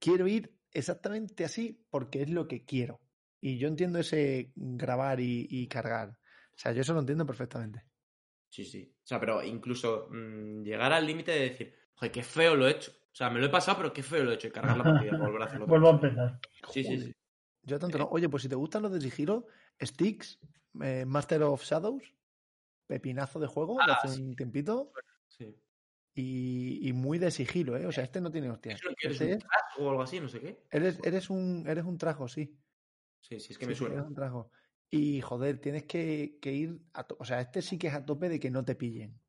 quiero ir exactamente así porque es lo que quiero. Y yo entiendo ese grabar y, y cargar. O sea, yo eso lo entiendo perfectamente. Sí, sí. O sea, pero incluso mm, llegar al límite de decir, joder, qué feo lo he hecho. O sea, me lo he pasado, pero qué feo lo he hecho. Y cargar la partida, volver a hacerlo. Vuelvo a empezar. Sí, sí, sí. Yo tanto no. Oye, pues si te gustan los de sigilo, Sticks, eh, Master of Shadows, pepinazo de juego de Ah, hace un tiempito sí. y, y muy de sigilo, ¿eh? O sea, este no tiene hostia. ¿Es lo que eres Este un es- trash o algo así? No sé qué. eres, eres un, eres un trajo, sí. Sí, sí, es que Sí, me sí, suena. eres un trajo. Y joder, tienes que, que ir a O sea, este sí que es a tope de que no te pillen.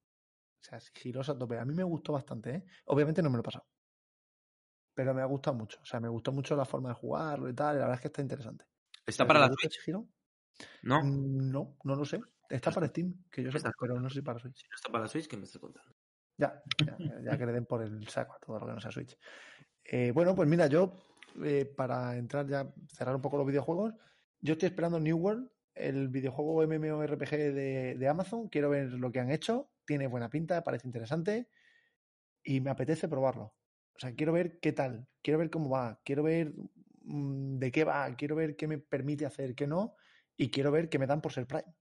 O sea, sigiloso a tope. A mí me gustó bastante, ¿eh? Obviamente no me lo he pasado. Pero me ha gustado mucho. O sea, me gustó mucho la forma de jugarlo y tal. y la verdad es que está interesante. ¿Está Pero para la Switch? sigilo, No. mm, No, no lo sé. Está para Steam, que yo sé, pero no sé si para Switch. Si no está para la Switch, ¿qué me estás contando? Ya, ya, ya- ya que le den por el saco a todo lo que no sea Switch. Eh, bueno, pues mira, yo, eh, para entrar ya, cerrar un poco los videojuegos, yo estoy esperando New World, el videojuego MMORPG de, Amazon. Quiero ver lo que han hecho. Tiene buena pinta, parece interesante. Y me apetece probarlo. O sea, quiero ver qué tal, quiero ver cómo va, quiero ver mm, de qué va, quiero ver qué me permite hacer, qué no, y quiero ver qué me dan por ser Prime.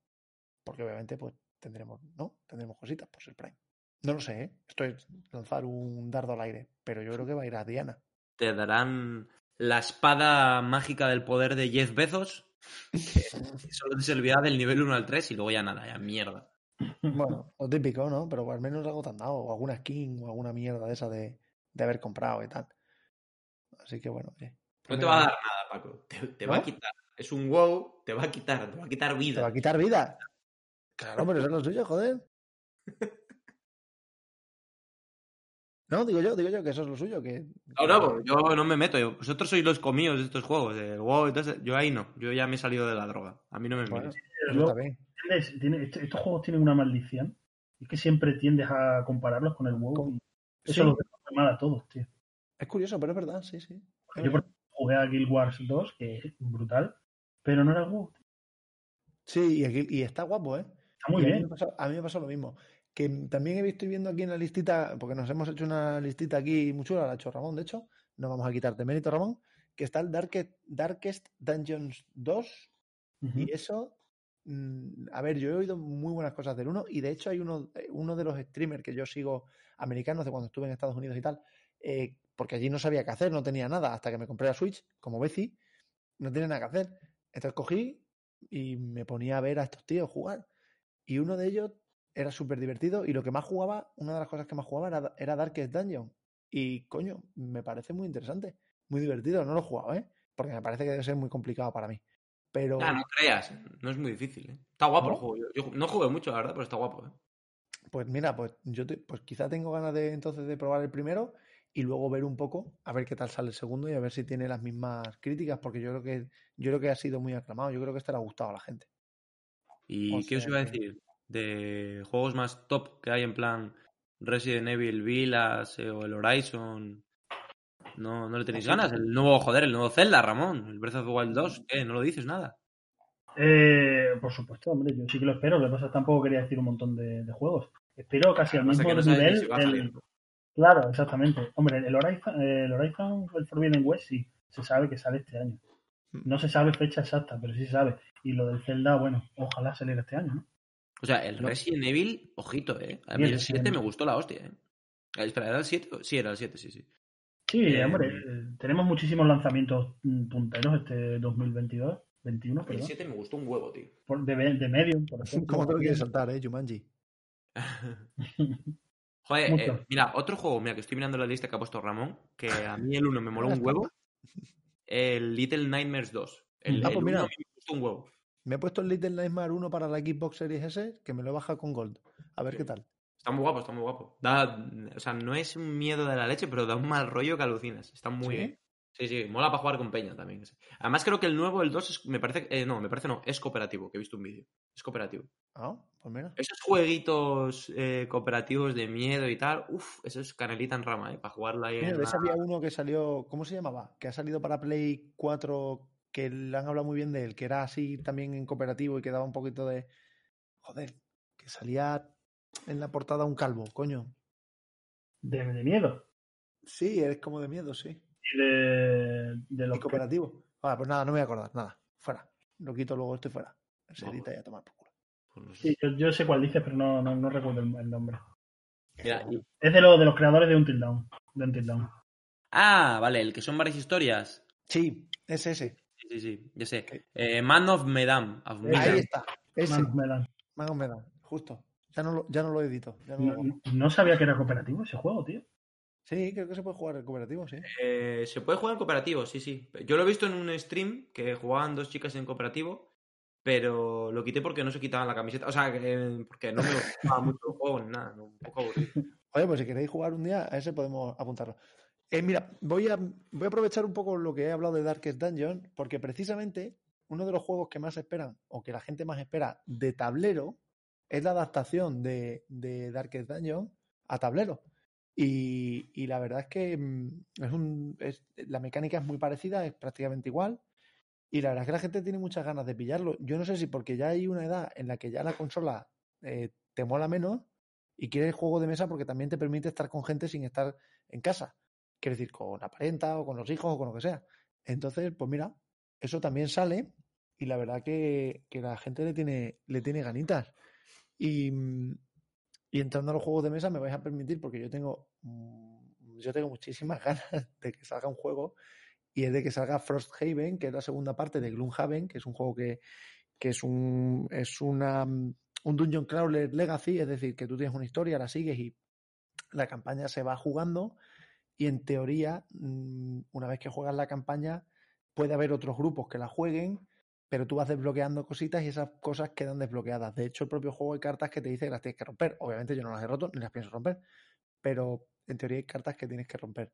Porque obviamente, pues tendremos, ¿no? Tendremos cositas por ser Prime. No lo sé, ¿eh? Esto es lanzar un dardo al aire, pero yo creo que va a ir a Diana. ¿Te darán la espada mágica del poder de Jeff Bezos? Que solo te servirá del nivel 1 al 3 y luego ya nada, ya mierda. Bueno, lo típico, ¿no? Pero al menos algo te han dado, o alguna skin, o alguna mierda de esa de, de haber comprado y tal. Así que bueno, oye. No pues te va a dar nada, Paco. Te, te va a quitar. Es un wow, te va a quitar, te va a quitar Te va vida. a quitar vida. Claro, pero eso es lo suyo, joder. No, digo yo, digo yo que eso es lo suyo, que... No, no, pues yo no me meto. yo- vosotros sois los comidos de estos juegos. El wow, entonces, yo ahí no. Yo ya me he salido de la droga. A mí no me Bueno, mires. eso Luego, está bien. ¿entiendes? Tiene- est- estos juegos tienen una maldición. Y es que siempre tiendes a compararlos con el WoW. Y eso Sí. lo mal a todos, tío. Es curioso, pero es verdad, sí, sí. Es Yo por ejemplo, jugué a Guild Wars 2, que es brutal, pero no era el WoW. Sí, y, aquí- y está guapo, ¿eh? Está muy Y a mí bien. pasó- a mí me pasó lo mismo. Que también he visto y viendo aquí en la listita, porque nos hemos hecho una listita aquí muy chula, la ha hecho Ramón, de hecho, no vamos a quitarte mérito, Ramón, que está el Darkest, Darkest Dungeons 2, Ujú. y eso, mm, a ver, yo he oído muy buenas cosas del 1 y de hecho hay uno, eh, uno de los streamers que yo sigo americanos de cuando estuve en Estados Unidos y tal, eh, porque allí no sabía qué hacer, no tenía nada, hasta que me compré la Switch, como Bezi, no tenía nada que hacer. Entonces cogí y me ponía a ver a estos tíos jugar. Y uno de ellos era súper divertido y lo que más jugaba, una de las cosas que más jugaba era, era Darkest Dungeon. Y coño, me parece muy interesante, muy divertido. No lo he jugado, ¿eh? Porque me parece que debe ser muy complicado para mí. Pero no creas, no es muy difícil. ¿eh? Está guapo ¿No? el juego. Yo, yo no jugué mucho, la verdad, pero está guapo. ¿eh? Pues mira, pues yo te- pues quizá tengo ganas de entonces de probar el primero y luego ver un poco, a ver qué tal sale el segundo y a ver si tiene las mismas críticas, porque yo creo que, yo creo que ha sido muy aclamado, yo creo que este le ha gustado a la gente. ¿Y O qué os iba a decir? De juegos más top que hay en plan Resident Evil Villas eh, o el Horizon. No, no le tenéis ganas. El nuevo, joder, el nuevo Zelda, Ramón. El Breath of the Wild 2. ¿Qué? ¿No lo dices nada? Eh, por supuesto, hombre, yo sí que lo espero. Lo que pasa es que tampoco quería decir un montón de, de juegos. Espero casi al mismo que no nivel. si el-. Claro, exactamente. Hombre, el Horizon, el Horizon, el Forbidden West, sí, se sabe que sale este año. Hmm. No se sabe fecha exacta, pero sí se sabe. Y lo del Zelda, bueno, ojalá saliera este año, ¿no? O sea, el No. Resident Evil, ojito, ¿eh? A mí Bien, el 7 bien. me gustó la hostia, ¿eh? Espera, ¿era el 7? Sí, era el 7, sí, sí. Sí, Eh, hombre, tenemos muchísimos lanzamientos mm, punteros este 2022, 21, El perdón. 7 me gustó un huevo, tío. Por- de, de Medium, por ejemplo. ¿Cómo te lo quieres saltar, eh, Jumanji? Joder, eh, mira, otro juego, mira, que estoy mirando la lista que ha puesto Ramón, que a mí el 1 me moló un huevo. El Little Nightmares 2. El, Ah, el pues mira. 1 a mí me gustó un huevo. Me he puesto el Little Nightmare 1 para la Xbox Series S, que me lo he bajado con Gold. A ver qué tal. Está muy guapo, está muy guapo. Da, o sea, no es un miedo de la leche, pero da un mal rollo que alucinas. Está muy ¿Sí? bien. Sí, sí, mola para jugar con Peña también. Además, creo que el nuevo, el 2, es- me parece. eh, no, me parece no, es cooperativo, que he visto un vídeo. Es cooperativo. Ah, pues mira. Esos jueguitos eh, cooperativos de miedo y tal, uff, eso es canelita en rama, ¿eh? Para jugarla ahí Mira, en la- había uno que salió, ¿cómo se llamaba? Que ha salido para Play 4, que le han hablado muy bien de él, que era así también en cooperativo y que daba un poquito de... Joder, que salía en la portada un calvo, coño. De, de miedo. Sí, es como de miedo, sí. Y de, de los Y cooperativo. Ah, pues nada, no me voy a acordar, nada. Fuera. Lo quito luego, estoy fuera. Se edita y a tomar por culo. pues. Sí, yo, yo sé cuál dices, pero no, no, no recuerdo el, el nombre. Mira, y- Es de, lo, de los creadores de Until Dawn. De Until Dawn. Ah, vale, el que son varias historias. Sí, es ese. Sí, sí, ya sé. Eh, Man of Medan. of Ahí Medan. Ahí está. Ese. Man of Medan. Man of Medan, justo. Ya no lo, ya no lo edito. Ya no sabía que era cooperativo ese juego, tío. Sí, creo que se puede jugar en cooperativo, sí. Eh, se puede jugar en cooperativo, sí, sí. Yo lo he visto en un stream que jugaban dos chicas en cooperativo, pero lo quité porque no se quitaban la camiseta. O sea, que- porque no me gustaba mucho el juego ni nada, un poco aburrido. Oye, pues si queréis jugar un día, a ese podemos apuntarlo. Eh, mira, voy a, voy a aprovechar un poco lo que he hablado de Darkest Dungeon, porque precisamente uno de los juegos que más esperan, o que la gente más espera de tablero, es la adaptación de, de Darkest Dungeon a tablero. Y, la verdad es que mm, es un, es- la mecánica es muy parecida, es prácticamente igual. Y la verdad es que la gente tiene muchas ganas de pillarlo. Yo no sé si porque ya hay una edad en la que ya la consola eh, te mola menos y quieres juego de mesa porque también te permite estar con gente sin estar en casa. Quiero decir, con la parenta o con los hijos o con lo que sea. Entonces, pues mira, eso también sale y la verdad que, que la gente le tiene, le tiene ganitas. Y, y entrando a los juegos de mesa me vais a permitir porque yo tengo, mm, yo tengo muchísimas ganas de que salga un juego y es de que salga Frosthaven, que es la segunda parte de Gloomhaven, que es un juego que, que es un es una un Dungeon Crawler Legacy, es decir, que tú tienes una historia, la sigues y la campaña se va jugando y en teoría, mm, una vez que juegas la campaña, puede haber otros grupos que la jueguen, pero tú vas desbloqueando cositas y esas cosas quedan desbloqueadas. De hecho, el propio juego hay cartas que te dice que las tienes que romper. Obviamente yo no las he roto ni las pienso romper, pero en teoría hay cartas que tienes que romper.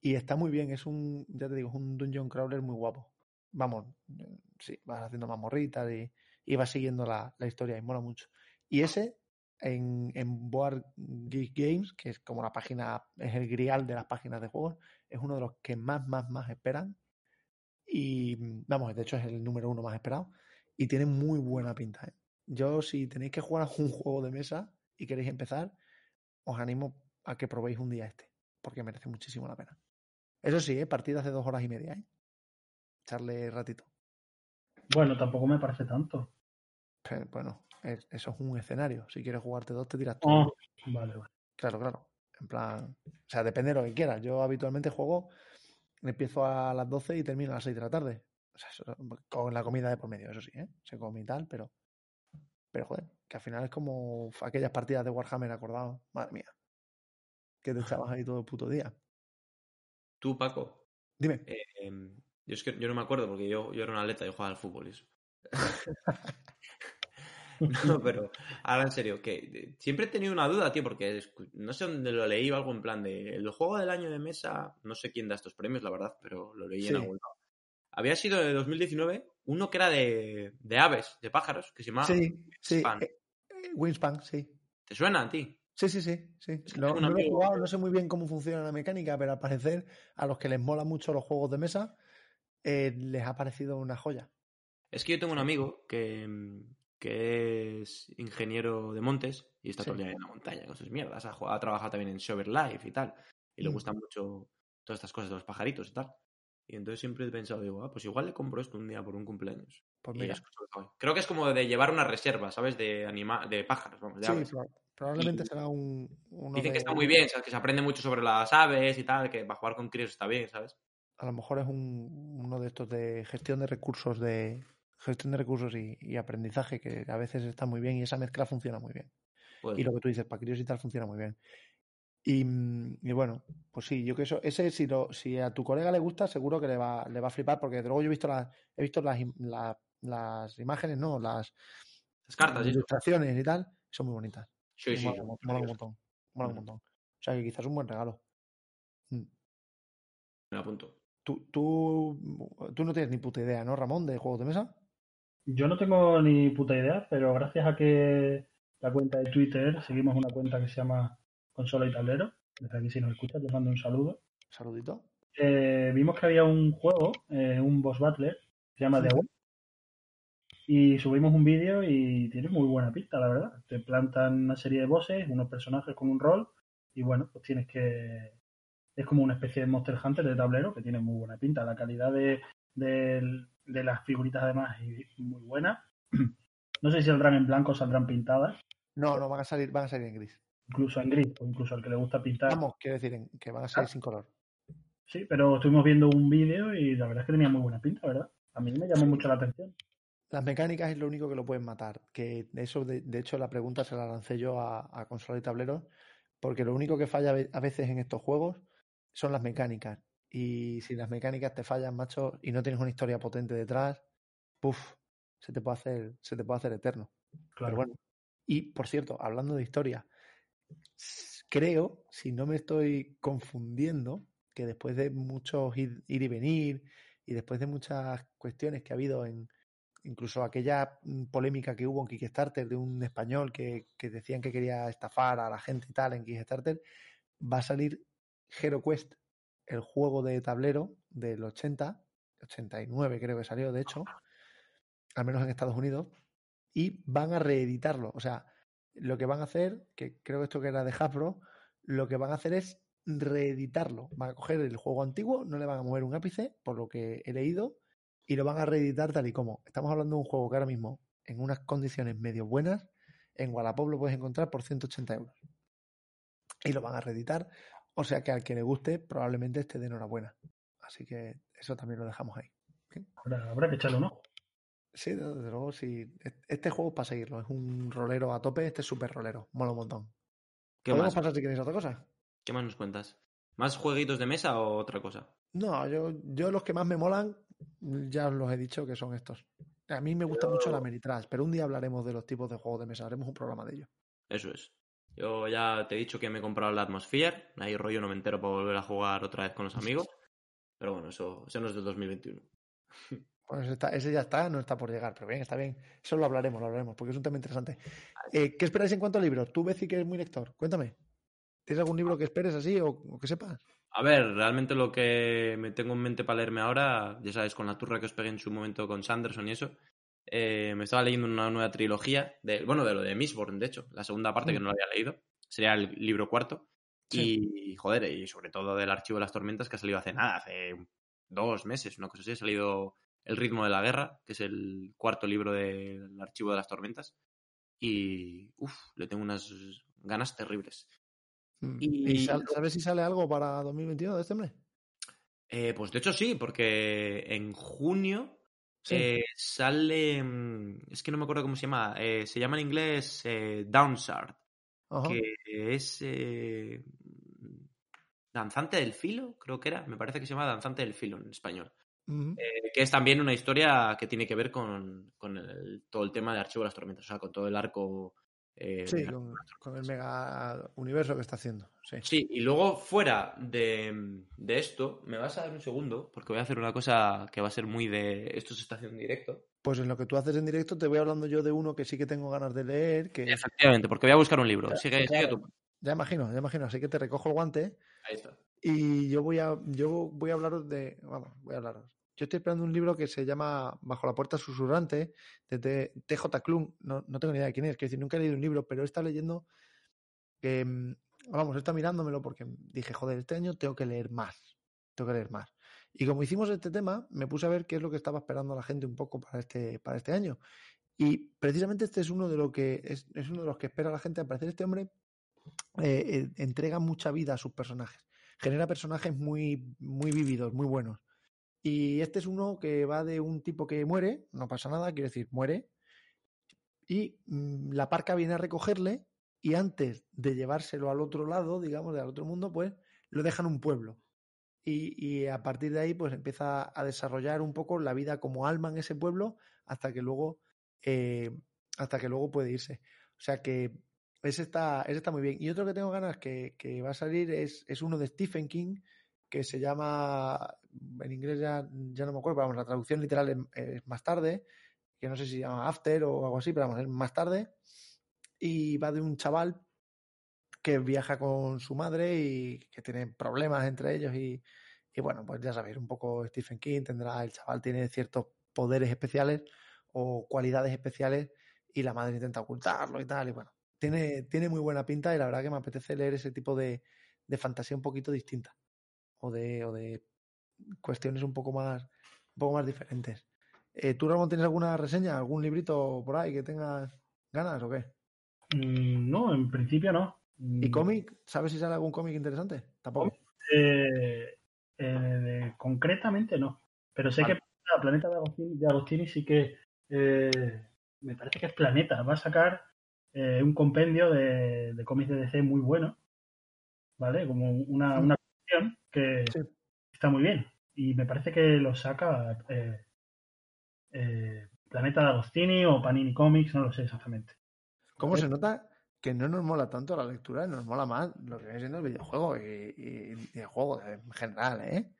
Y está muy bien, es un, ya te digo, es un dungeon crawler muy guapo. Vamos, eh, sí, vas haciendo mazmorritas y, y vas siguiendo la, la historia y mola mucho. Y ese, en, en Board Geek Games, que es como la página, es el grial de las páginas de juegos, es uno de los que más, más, más esperan. Y vamos, de hecho es el número uno más esperado. Y tiene muy buena pinta. ¿eh? Yo, si tenéis que jugar a un juego de mesa, y queréis empezar, os animo a que probéis un día este, porque merece muchísimo la pena. Eso sí, ¿eh? partidas de dos horas y media, ¿eh? Echarle ratito. Bueno, tampoco me parece tanto. Pero, bueno, es- eso es un escenario. Si quieres jugarte dos, te tiras tú. Ah, vale, vale. Claro, claro. En plan, o sea, depende de lo que quieras. Yo habitualmente juego, empiezo a las 12 y termino a las 6 de la tarde. O sea, eso- con la comida de por medio, eso sí, ¿eh? Se come y tal, pero. Pero joder, que al final es como aquellas partidas de Warhammer acordado. Madre mía. Que te echabas ahí todo el puto día. Tú, Paco, Dime. eh, em, yo es que yo no me acuerdo porque yo, yo era un atleta y jugaba al fútbol y eso. No, pero ahora en serio, que siempre he tenido una duda, tío, porque no sé dónde lo leí o algo en plan de el juego del año de mesa, no sé quién da estos premios, la verdad, pero lo leí Sí. en algún lado. Había sido de 2019 uno que era de, de aves, de pájaros, que se llamaba sí. Wingspan. eh, eh, Wingspan, sí. ¿Te suena a ti? Sí, sí, sí. sí. Es que un no lo he jugado, no sé muy bien cómo funciona la mecánica, pero al parecer a los que les mola mucho los juegos de mesa eh, les ha parecido una joya. Es que yo tengo un amigo que, que es ingeniero de montes y está Sí. todo el día en la montaña con sus mierdas. Ha, ha trabajado también en Shover Life y tal. Y le Mm. gustan mucho todas estas cosas de los pajaritos y tal. Y entonces siempre he pensado, digo, ah, pues igual le compro esto un día por un cumpleaños. Pues mira. Creo que es como de llevar una reserva, ¿sabes? De anima de pájaros, vamos, de sí, aves. proba- probablemente Y- será un, uno Dicen de- que está muy bien, ¿sabes? Que se aprende mucho sobre las aves y tal, que para jugar con críos está bien, ¿sabes? A lo mejor es un, uno de estos de gestión de recursos de gestión de recursos y, y aprendizaje que a veces está muy bien y esa mezcla funciona muy bien. Pues, Y lo que tú dices, para críos y tal funciona muy bien. Y, y bueno, pues sí, yo que eso, ese si, lo, si a tu colega le gusta, seguro que le va, le va a flipar, porque luego yo he visto las, he visto las, la- las imágenes, no, las, las cartas, las ilustraciones y tal, son muy bonitas. Sí, sí. mola, mola un montón. Mola un Mm. montón. O sea que quizás es un buen regalo. Mm. Me apunto. Tú, tú, tú no tienes ni puta idea, ¿no, Ramón, de juegos de mesa? Yo no tengo ni puta idea, pero gracias a que la cuenta de Twitter, seguimos una cuenta que se llama Consola y Tablero, desde aquí si nos escuchas les mando un saludo. Saludito. Eh, vimos que había un juego, eh, un boss battler, que se llama The Ujú. Away, y subimos un vídeo y tiene muy buena pinta, la verdad. Te plantan una serie de bosses, unos personajes con un rol, y bueno, pues tienes que... Es como una especie de Monster Hunter de tablero que tiene muy buena pinta. La calidad de, del- de las figuritas además es muy buena. No sé si saldrán en blanco o saldrán pintadas, No, no, van a salir, van a salir en gris. incluso en gris, o incluso al que le gusta pintar. Vamos, quiero decir, en- que van a salir sin color. Sí, pero estuvimos viendo un vídeo y la verdad es que tenía muy buena pinta, ¿verdad? A mí me llamó mucho la atención. Las mecánicas es lo único que lo pueden matar. Que de eso, de, de hecho, la pregunta se la lancé yo a, a consola y tablero, porque lo único que falla a veces en estos juegos son las mecánicas. Y si las mecánicas te fallan, macho, y no tienes una historia potente detrás, puff, se te puede hacer, se te puede hacer eterno. Claro. Pero bueno. Y por cierto, hablando de historia, creo, si no me estoy confundiendo, que después de muchos ir, ir y venir y después de muchas cuestiones que ha habido en incluso aquella polémica que hubo en Kickstarter de un español que, que decían que quería estafar a la gente y tal en Kickstarter, va a salir HeroQuest, el juego de tablero del 80, 89 creo que salió, de hecho, al menos en Estados Unidos, y van a reeditarlo. O sea, lo que van a hacer, que creo que esto que era de Hasbro, lo que van a hacer es reeditarlo. Van a coger el juego antiguo, no le van a mover un ápice, por lo que he leído, y lo van a reeditar tal y como. Estamos hablando de un juego que ahora mismo, en unas condiciones medio buenas, en Wallapop lo puedes encontrar por 180 euros. Y lo van a reeditar. O sea que al que le guste, probablemente esté de enhorabuena. Así que eso también lo dejamos ahí. Habrá, habrá que echarle un ojo. Sí, desde luego, sí. Este juego es para seguirlo. Es un rolero a tope. Este es súper rolero. Mola un montón. ¿Qué ¿Podemos más? pasar si queréis a otra cosa? ¿Qué más nos cuentas? ¿Más jueguitos de mesa o otra cosa? No, yo, yo los que más me molan, ya os los he dicho que son estos. A mí me gusta Yo- mucho la Meritrash, pero un día hablaremos de los tipos de juegos de mesa. Haremos un programa de ello. Eso es. Yo ya te he dicho que me he comprado la Atmosphere. Ahí rollo no me entero para volver a jugar otra vez con los amigos. Pero bueno, eso, eso no es del 2021. Pues está- ese ya está, no está por llegar, pero bien, está bien. Eso lo hablaremos, lo hablaremos, porque es un tema interesante. Eh, ¿Qué esperáis en cuanto a libros? Tú, Beci, que eres muy lector, cuéntame. ¿Tienes algún libro que esperes así o, o que sepas? A ver, realmente lo que me tengo en mente para leerme ahora, ya sabes, con la turra que os pegué en su momento con Sanderson y eso, eh, me estaba leyendo una nueva trilogía, de, bueno, de lo de Mistborn, de hecho, la segunda parte que Mm. no lo había leído, sería el libro cuarto. Sí. Y, joder, y sobre todo del Archivo de las Tormentas que ha salido hace nada, hace dos meses, una cosa así, ha salido El ritmo de la guerra, que es el cuarto libro del Archivo de las Tormentas. Y, uff, le tengo unas ganas terribles. Mm. Y- ¿Y sal- sabes si sale algo para 2021 de este mes? Eh, pues de hecho sí, porque en junio Sí. eh, sale. mm, Es que no me acuerdo cómo se llama. eh, se llama en inglés eh, Downsard, Ajá. que es. eh, Danzante del filo, creo que era. Me parece que se llama Danzante del filo en español. Que es también una historia que tiene que ver con, con el- todo el tema de Archivo de las Tormentas, o sea, con todo el arco. Eh, Sí, con, con el mega universo que está haciendo. Sí. Sí, y luego fuera de, de esto, me vas a dar un segundo, porque voy a hacer una cosa que va a ser muy de. Esto se está haciendo en directo. Pues en lo que tú haces en directo te voy hablando yo de uno que sí que tengo ganas de leer, que Efectivamente, porque voy a buscar un libro. Ya, Sigue, claro. sigue tú. ya imagino, ya imagino, así que te recojo el guante Ahí está. y yo voy a yo voy a hablaros de, vamos, voy a hablaros. Yo estoy esperando un libro que se llama Bajo la puerta susurrante de TJ Klum, no, no tengo ni idea de quién es, que decir, nunca he leído un libro, pero he estado leyendo que mm, vamos, estado mirándomelo porque dije, joder, este año tengo que leer más, tengo que leer más. Y como hicimos este tema, me puse a ver qué es lo que estaba esperando la gente un poco para este, para este año. Y precisamente este es uno de lo que es, es uno de los que espera la gente. Al parecer, este hombre eh, eh, entrega mucha vida a sus personajes. Genera personajes muy, muy vívidos, muy buenos. Y este es uno que va de un tipo que muere, no pasa nada, quiero decir, muere. Y mm, la parca viene a recogerle y antes de llevárselo al otro lado, digamos, al otro mundo, pues lo dejan un pueblo. Y, y a partir de ahí, pues empieza a desarrollar un poco la vida como alma en ese pueblo hasta que luego, eh, hasta que luego puede irse. O sea que ese está, está muy bien. Y otro que tengo ganas que, que va a salir es, es uno de Stephen King, que se llama, en inglés ya, ya no me acuerdo, pero vamos, la traducción literal es, más tarde, que no sé si se llama After o algo así, pero vamos, es más tarde. Y va de un chaval que viaja con su madre y que tiene problemas entre ellos y, y bueno, pues ya sabéis, un poco Stephen King tendrá, el chaval tiene ciertos poderes especiales o cualidades especiales y la madre intenta ocultarlo y tal y bueno, tiene, tiene muy buena pinta y la verdad que me apetece leer ese tipo de, de fantasía un poquito distinta o de, o de cuestiones un poco más, un poco más diferentes. Eh, ¿Tú, Ramón, tienes alguna reseña, algún librito por ahí que tengas ganas o qué? Mm, no, en principio no. ¿Y Mm, cómic? ¿Sabes si sale algún cómic interesante? Tampoco. eh, eh, concretamente no. Pero sé Vale. que la Planeta de Agostini, de Agostini sí que eh, me parece que es Planeta. Va a sacar un compendio de, de cómics de DC muy bueno. ¿Vale? Como una, que Sí. está muy bien. Y me parece que lo saca eh, eh, Planeta de Agostini o Panini Comics, no lo sé exactamente. ¿Cómo se nota que no nos mola tanto la lectura? Nos mola más lo que viene siendo el videojuego y, y- y el juego en general, ¿eh?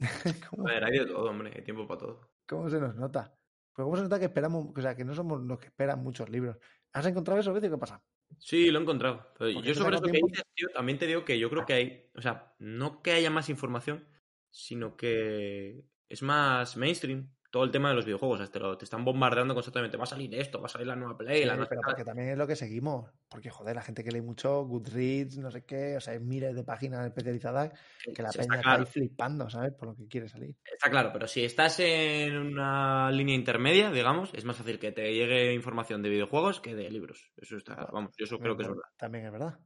¿Cómo, A ver, hay de todo, hombre, hay tiempo para todo. cómo se nos nota? Pues cómo se nota que esperamos, o sea, que no somos los que esperan muchos libros. ¿Has encontrado eso, Becio? ¿Qué pasa? Sí, lo he encontrado. Pero yo sobre eso que dices, tío, también te digo que yo creo que hay, o sea, no que haya más información, sino que es más mainstream todo el tema de los videojuegos. Te, lo- te están bombardeando constantemente. Va a salir esto, va a salir la nueva Play, la nueva... pero porque también es lo que seguimos. Porque, joder, la gente que lee mucho, Goodreads, no sé qué, o sea, hay miles de páginas especializadas que la Sí, peña está flipando, ¿sabes? Por lo que quiere salir. Está claro, pero si estás en una línea intermedia, digamos, es más fácil que te llegue información de videojuegos que de libros. Eso está, vamos, yo eso creo que es verdad. También es verdad.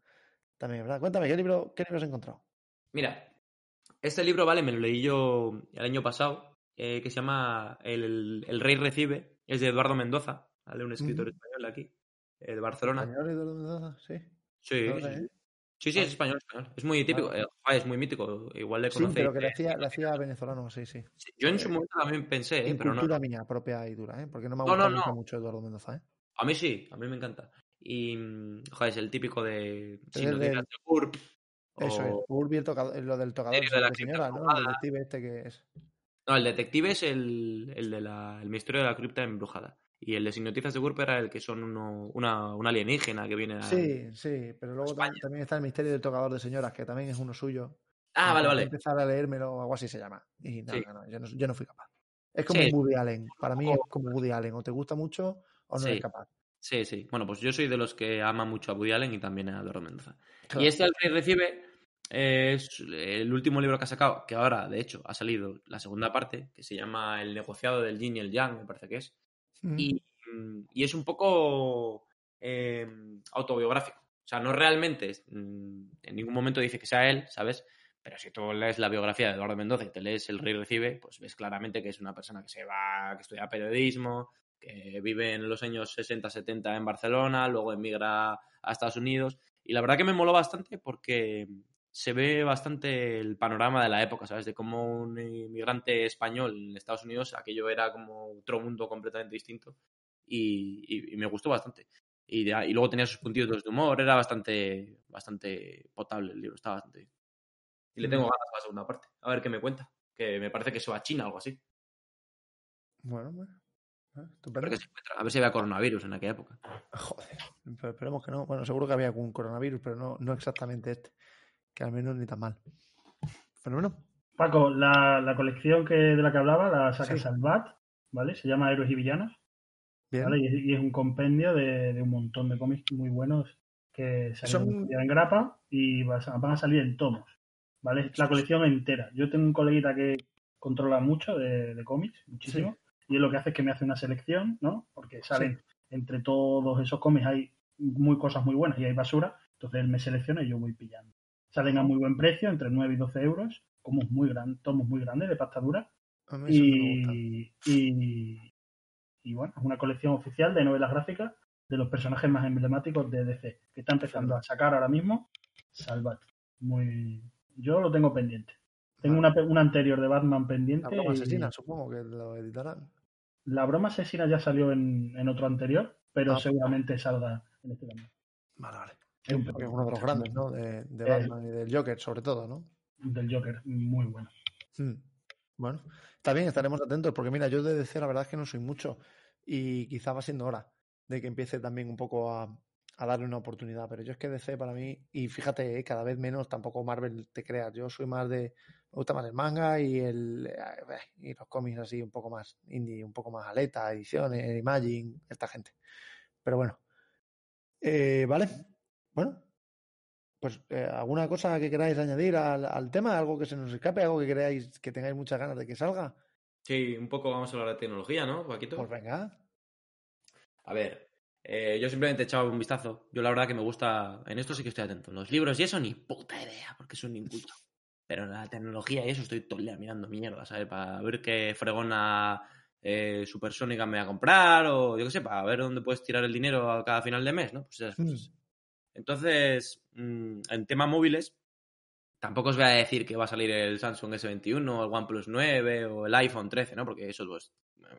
También es verdad. Cuéntame, ¿qué libro, qué libro has encontrado? Mira, este libro, vale, me lo leí yo el año pasado, eh, que se llama el, El Rey Recibe, es de Eduardo Mendoza, ¿vale? Un escritor Ujú. español aquí, eh, de Barcelona. ¿Español y de Mendoza? Sí. Sí, No sí, sí. Sí, sí, es español, español. Es muy típico, Vale. eh, es muy mítico, igual le Sí, conocéis. pero que le hacía, le hacía venezolano, sí, sí. Yo en su momento también pensé, eh, En pero no, cultura mía propia y dura, ¿eh? Porque no me ha No, no, gustado nunca no. mucho Eduardo Mendoza, ¿eh? A mí sí, a mí me encanta. Y, mm, joder, es el típico de... Si no del- de GURP, Eso es. o- Urbi, el tocador, lo del tocador de la de señora, ¿no? El detective este que es. No, el detective es el, el de la, el misterio de la cripta embrujada. Y el de Sin Noticias de GURP era el que son uno, una, una alienígena que viene a... Sí, sí, pero luego España. también está el misterio del tocador de señoras, que también es uno suyo. Ah, vale, vale. empezar a leérmelo, algo así se llama. Y no, Sí. no, no, yo no, yo no fui capaz. Es como Sí. Woody Allen. Para mí es como Woody Allen. O te gusta mucho o no Sí. eres capaz. Sí, sí. Bueno, pues yo soy de los que ama mucho a Woody Allen y también a Eduardo Mendoza. Claro. Y este El Rey Recibe es el último libro que ha sacado, que ahora, de hecho, ha salido la segunda parte, que se llama El negociado del yin y el yang, me parece que es. Mm. Y, mm, y es un poco eh, autobiográfico. O sea, no realmente, mm, en ningún momento dice que sea él, ¿sabes? Pero si tú lees la biografía de Eduardo Mendoza y te lees El Rey Recibe, pues ves claramente que es una persona que se va, que estudia periodismo, que vive en los años 60-70 en Barcelona, luego emigra a Estados Unidos. Y la verdad que me moló bastante porque se ve bastante el panorama de la época, ¿sabes? De cómo un inmigrante español en Estados Unidos, aquello era como otro mundo completamente distinto. Y, y- y me gustó bastante. Y, de- y luego tenía sus puntitos de humor, era bastante, bastante potable el libro, estaba bastante. Y le tengo ganas para la segunda parte. A ver qué me cuenta. Que me parece que se va a China o algo así. Bueno, bueno. Ah, se. A ver si había coronavirus en aquella época. Joder, pero esperemos que no. Bueno, seguro que había algún coronavirus, pero no, no exactamente este. Que al menos ni tan mal. Bueno, Paco, la, la colección que, de la que hablaba la saca Sí. Salvat, ¿vale? Se llama Héroes y Villanos, bien. ¿vale? Y es, y es un compendio de, de un montón de cómics muy buenos que salieron Son- en grapa y van a salir en tomos, ¿vale? Es la colección entera. Yo tengo un coleguita que controla mucho de, de cómics, muchísimo, y él lo que hace es que me hace una selección, ¿no? Porque salen entre todos esos cómics hay muy cosas muy buenas y hay basura, entonces él me selecciona y yo voy pillando. Salen a muy buen precio, entre 9 y 12 euros, como muy gran, tomos muy grandes de pasta dura. Y, y, y bueno, es una colección oficial de novelas gráficas de los personajes más emblemáticos de DC, que está empezando a sacar ahora mismo Salvat. Muy, yo lo tengo pendiente. Tengo una, anterior de Batman La pendiente. broma y asesina, supongo que lo editarán. La broma asesina ya salió en, en otro anterior, pero Ah. seguramente salga en este también. Vale, vale. Es un Porque es uno de los grandes, ¿no? De, de Eh. Batman y del Joker, sobre todo, ¿no? del Joker, muy bueno. Mm. Bueno, está bien, estaremos atentos, porque mira, yo de DC la verdad es que no soy mucho y quizá va siendo hora de que empiece también un poco a, a darle una oportunidad, pero yo es que DC para mí, y fíjate, eh, cada vez menos tampoco Marvel te creas, yo soy más de, me gusta más el manga y el eh, y los cómics así un poco más indie, un poco más aleta, ediciones, Imagine, esta gente. Pero bueno, eh, vale, bueno, pues eh, alguna cosa que queráis añadir al, al tema, algo que se nos escape, algo que queráis que tengáis muchas ganas de que salga, Sí, un poco vamos a hablar de tecnología, ¿no, Paquito? pues venga. A ver, eh, yo simplemente he echado un vistazo. Yo la verdad que me gusta, en esto sí que estoy atento. En los libros y eso ni puta idea, porque soy un inculto. Pero en la tecnología y eso estoy todo el día mirando mierda, ¿sabes? Para ver qué fregona eh, supersónica me voy a comprar o yo qué sé, para ver dónde puedes tirar el dinero a cada final de mes, ¿no? Pues esas Mm. Entonces, mm, en tema móviles, tampoco os voy a decir que va a salir el Samsung S21 o el OnePlus 9 o el iPhone 13, ¿no? Porque eso, pues,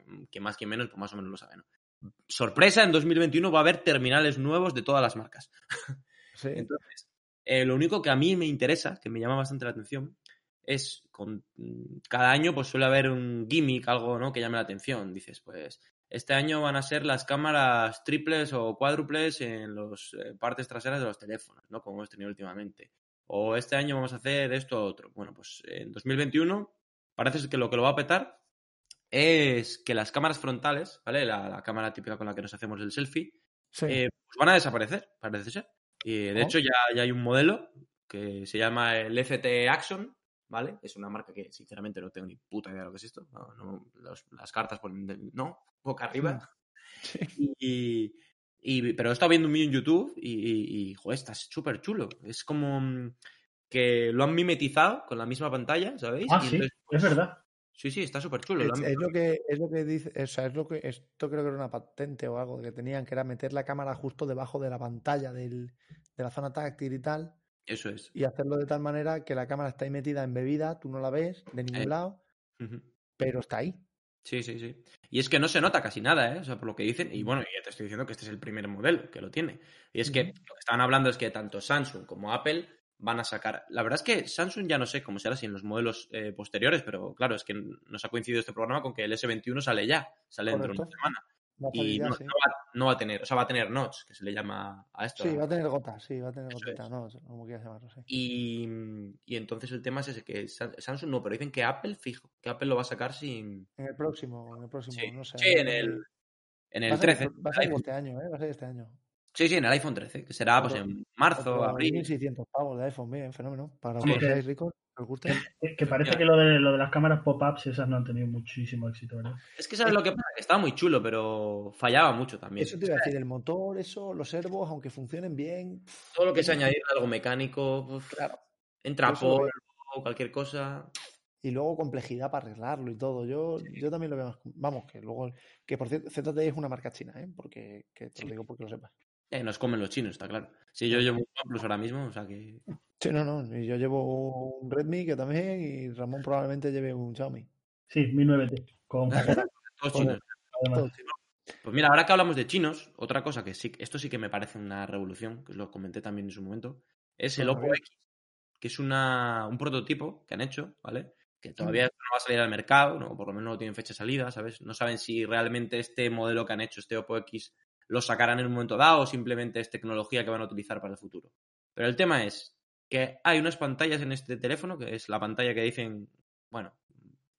mm, que más que menos, pues más o menos lo saben, ¿no? Sorpresa, en 2021 va a haber terminales nuevos de todas las marcas. Sí. Entonces, eh, lo único que a mí me interesa, que me llama bastante la atención, es con mm, cada año pues suele haber un gimmick, algo ¿no? que llame la atención. Dices, pues este año van a ser las cámaras triples o cuádruples en las partes traseras de los teléfonos, ¿no? Como hemos tenido últimamente. O este año vamos a hacer esto o otro. Bueno, pues en 2021 parece que lo que lo va a petar es que las cámaras frontales, ¿vale? La, la cámara típica con la que nos hacemos el selfie, Sí. eh, pues van a desaparecer, parece ser. Y de Oh. hecho ya, ya hay un modelo que se llama el FT Action, ¿vale? Es una marca que sinceramente no tengo ni puta idea de lo que es esto. No, no, los- las cartas ponen no, boca arriba. Sí. Y, y- pero he estado viendo un vídeo en YouTube y, y, y, joder, está súper chulo. Es como mm, que lo han mimetizado con la misma pantalla, ¿sabéis? Ah, Y sí, entonces, es pues, verdad. Sí, sí, está súper chulo. lo Es, es lo que es lo que dice, o sea, es lo que esto creo que era una patente o algo que tenían que era meter la cámara justo debajo de la pantalla del, de la zona táctil y tal Eso es. y hacerlo de tal manera que la cámara está ahí metida embebida, tú no la ves de ningún Eh. lado, pero está ahí. Sí, sí, sí. Y es que no se nota casi nada, ¿eh? O sea, por lo que dicen. Y bueno, ya te estoy diciendo que este es el primer modelo que lo tiene. Y es que lo que estaban hablando es que tanto Samsung como Apple van a sacar. La verdad es que Samsung ya no sé cómo será si en los modelos eh, posteriores, pero claro, es que nos ha coincidido este programa con que el S21 sale ya, sale dentro de una semana. Va y no, sí. no va, no va a tener, o sea, va a tener notch, que se le llama a esto. Sí, va a tener gotas, sí, va a tener Eso gotitas, es. no, como quieras llamarlo, sí. Y, y entonces el tema es ese, que Sa- Samsung no, pero dicen que Apple, fijo, que Apple lo va a sacar sin... En el próximo, en el próximo, Sí, no sé. sí, en el, en Va el a ser- 13. Va a ser este año, ¿eh? Va a ser este año. Sí, sí, en el iPhone 13, que será pues en marzo, abril. 1.600 pavos de iPhone, bien, fenómeno. Para los Sí, que que- seáis ricos, que. Que, parece Ya. que lo de, lo de las cámaras pop-ups esas no han tenido muchísimo éxito, ¿verdad? Es que sabes lo que pasa, que estaba muy chulo, pero fallaba mucho también. Eso te iba a decir, el motor, eso, los servos, aunque funcionen bien, Todo lo que es añadir algo mecánico, Claro. entra polvo o cualquier cosa. y luego complejidad para arreglarlo y todo. Yo, yo también lo veo más. Vamos, que luego. Que por cierto, ZTE es una marca china, ¿eh? Porque, que te lo digo porque lo sepas. Eh, nos comen los chinos, está claro. Si yo llevo un OnePlus ahora mismo, o sea que. Sí, no, no. Y yo llevo un Redmi que también, y Ramón probablemente lleve un Xiaomi. Sí, Mi 9T. Con Todos chinos. Pues mira, ahora que hablamos de chinos, otra cosa que sí, esto sí que me parece una revolución, que os lo comenté también en su momento, es el Oppo. X, que es una, un prototipo que han hecho, ¿vale? Que todavía no va a salir al mercado, ¿no? por lo menos no tienen fecha de salida, ¿sabes? No saben si realmente este modelo que han hecho, este Oppo X, lo sacarán en un momento dado o simplemente es tecnología que van a utilizar para el futuro. Pero el tema es que hay unas pantallas en este teléfono, que es la pantalla que dicen, bueno,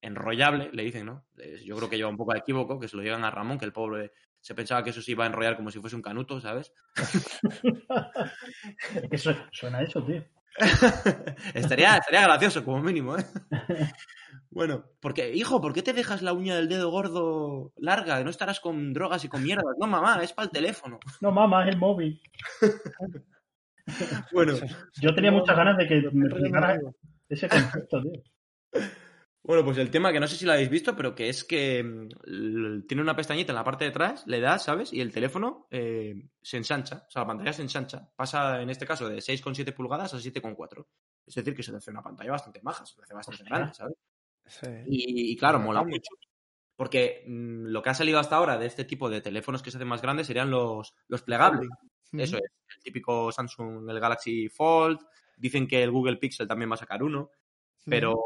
enrollable, le dicen, ¿no? Yo creo que lleva un poco de equívoco, que se lo llevan a Ramón, que el pobre se pensaba que eso se iba a enrollar como si fuese un canuto, ¿sabes? Suena eso, tío. estaría, estaría gracioso, como mínimo, ¿eh? Bueno, porque, hijo, ¿por qué te dejas la uña del dedo gordo larga? No estarás con drogas y con mierdas. No, mamá, es para el teléfono. No, mamá, es el móvil. Bueno, Yo tenía muchas ganas de que me ese concepto, tío. Bueno, pues el tema que no sé si lo habéis visto, pero que es que mm, tiene una pestañita en la parte de atrás, le das, ¿sabes? Y el teléfono eh, se ensancha, o sea, la pantalla se ensancha. Pasa, en este caso, de 6,7 pulgadas a 7,4. Es decir, que se te hace una pantalla bastante maja, se te hace bastante Hostia. grande, ¿sabes? Sí. Y, y claro, mola mucho. Porque mm, lo que ha salido hasta ahora de este tipo de teléfonos que se hacen más grandes serían los, los plegables. Eso es, el típico Samsung, el Galaxy Fold. Dicen que el Google Pixel también va a sacar uno. Pero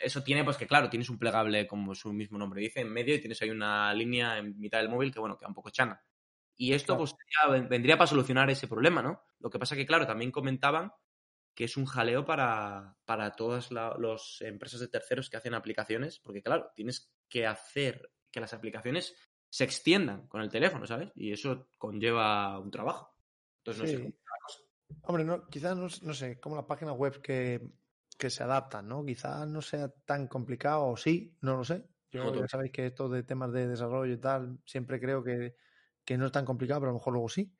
eso tiene, pues que claro, tienes un plegable, como su mismo nombre dice, en medio y tienes ahí una línea en mitad del móvil que, bueno, queda un poco chana. Y esto, Claro. pues, vendría para solucionar ese problema, ¿no? Lo que pasa que, claro, también comentaban que es un jaleo para, para todas las empresas de terceros que hacen aplicaciones, porque, claro, tienes que hacer que las aplicaciones se extiendan con el teléfono, ¿sabes? Y eso conlleva un trabajo. Entonces, no sé Sí. la. Hombre, no, quizás no, no sé, como las páginas web que, que se adaptan, ¿no? Quizás no sea tan complicado, o sí, no lo sé. Yo ya sabéis que esto de temas de desarrollo y tal, siempre creo que, que no es tan complicado, pero a lo mejor luego sí.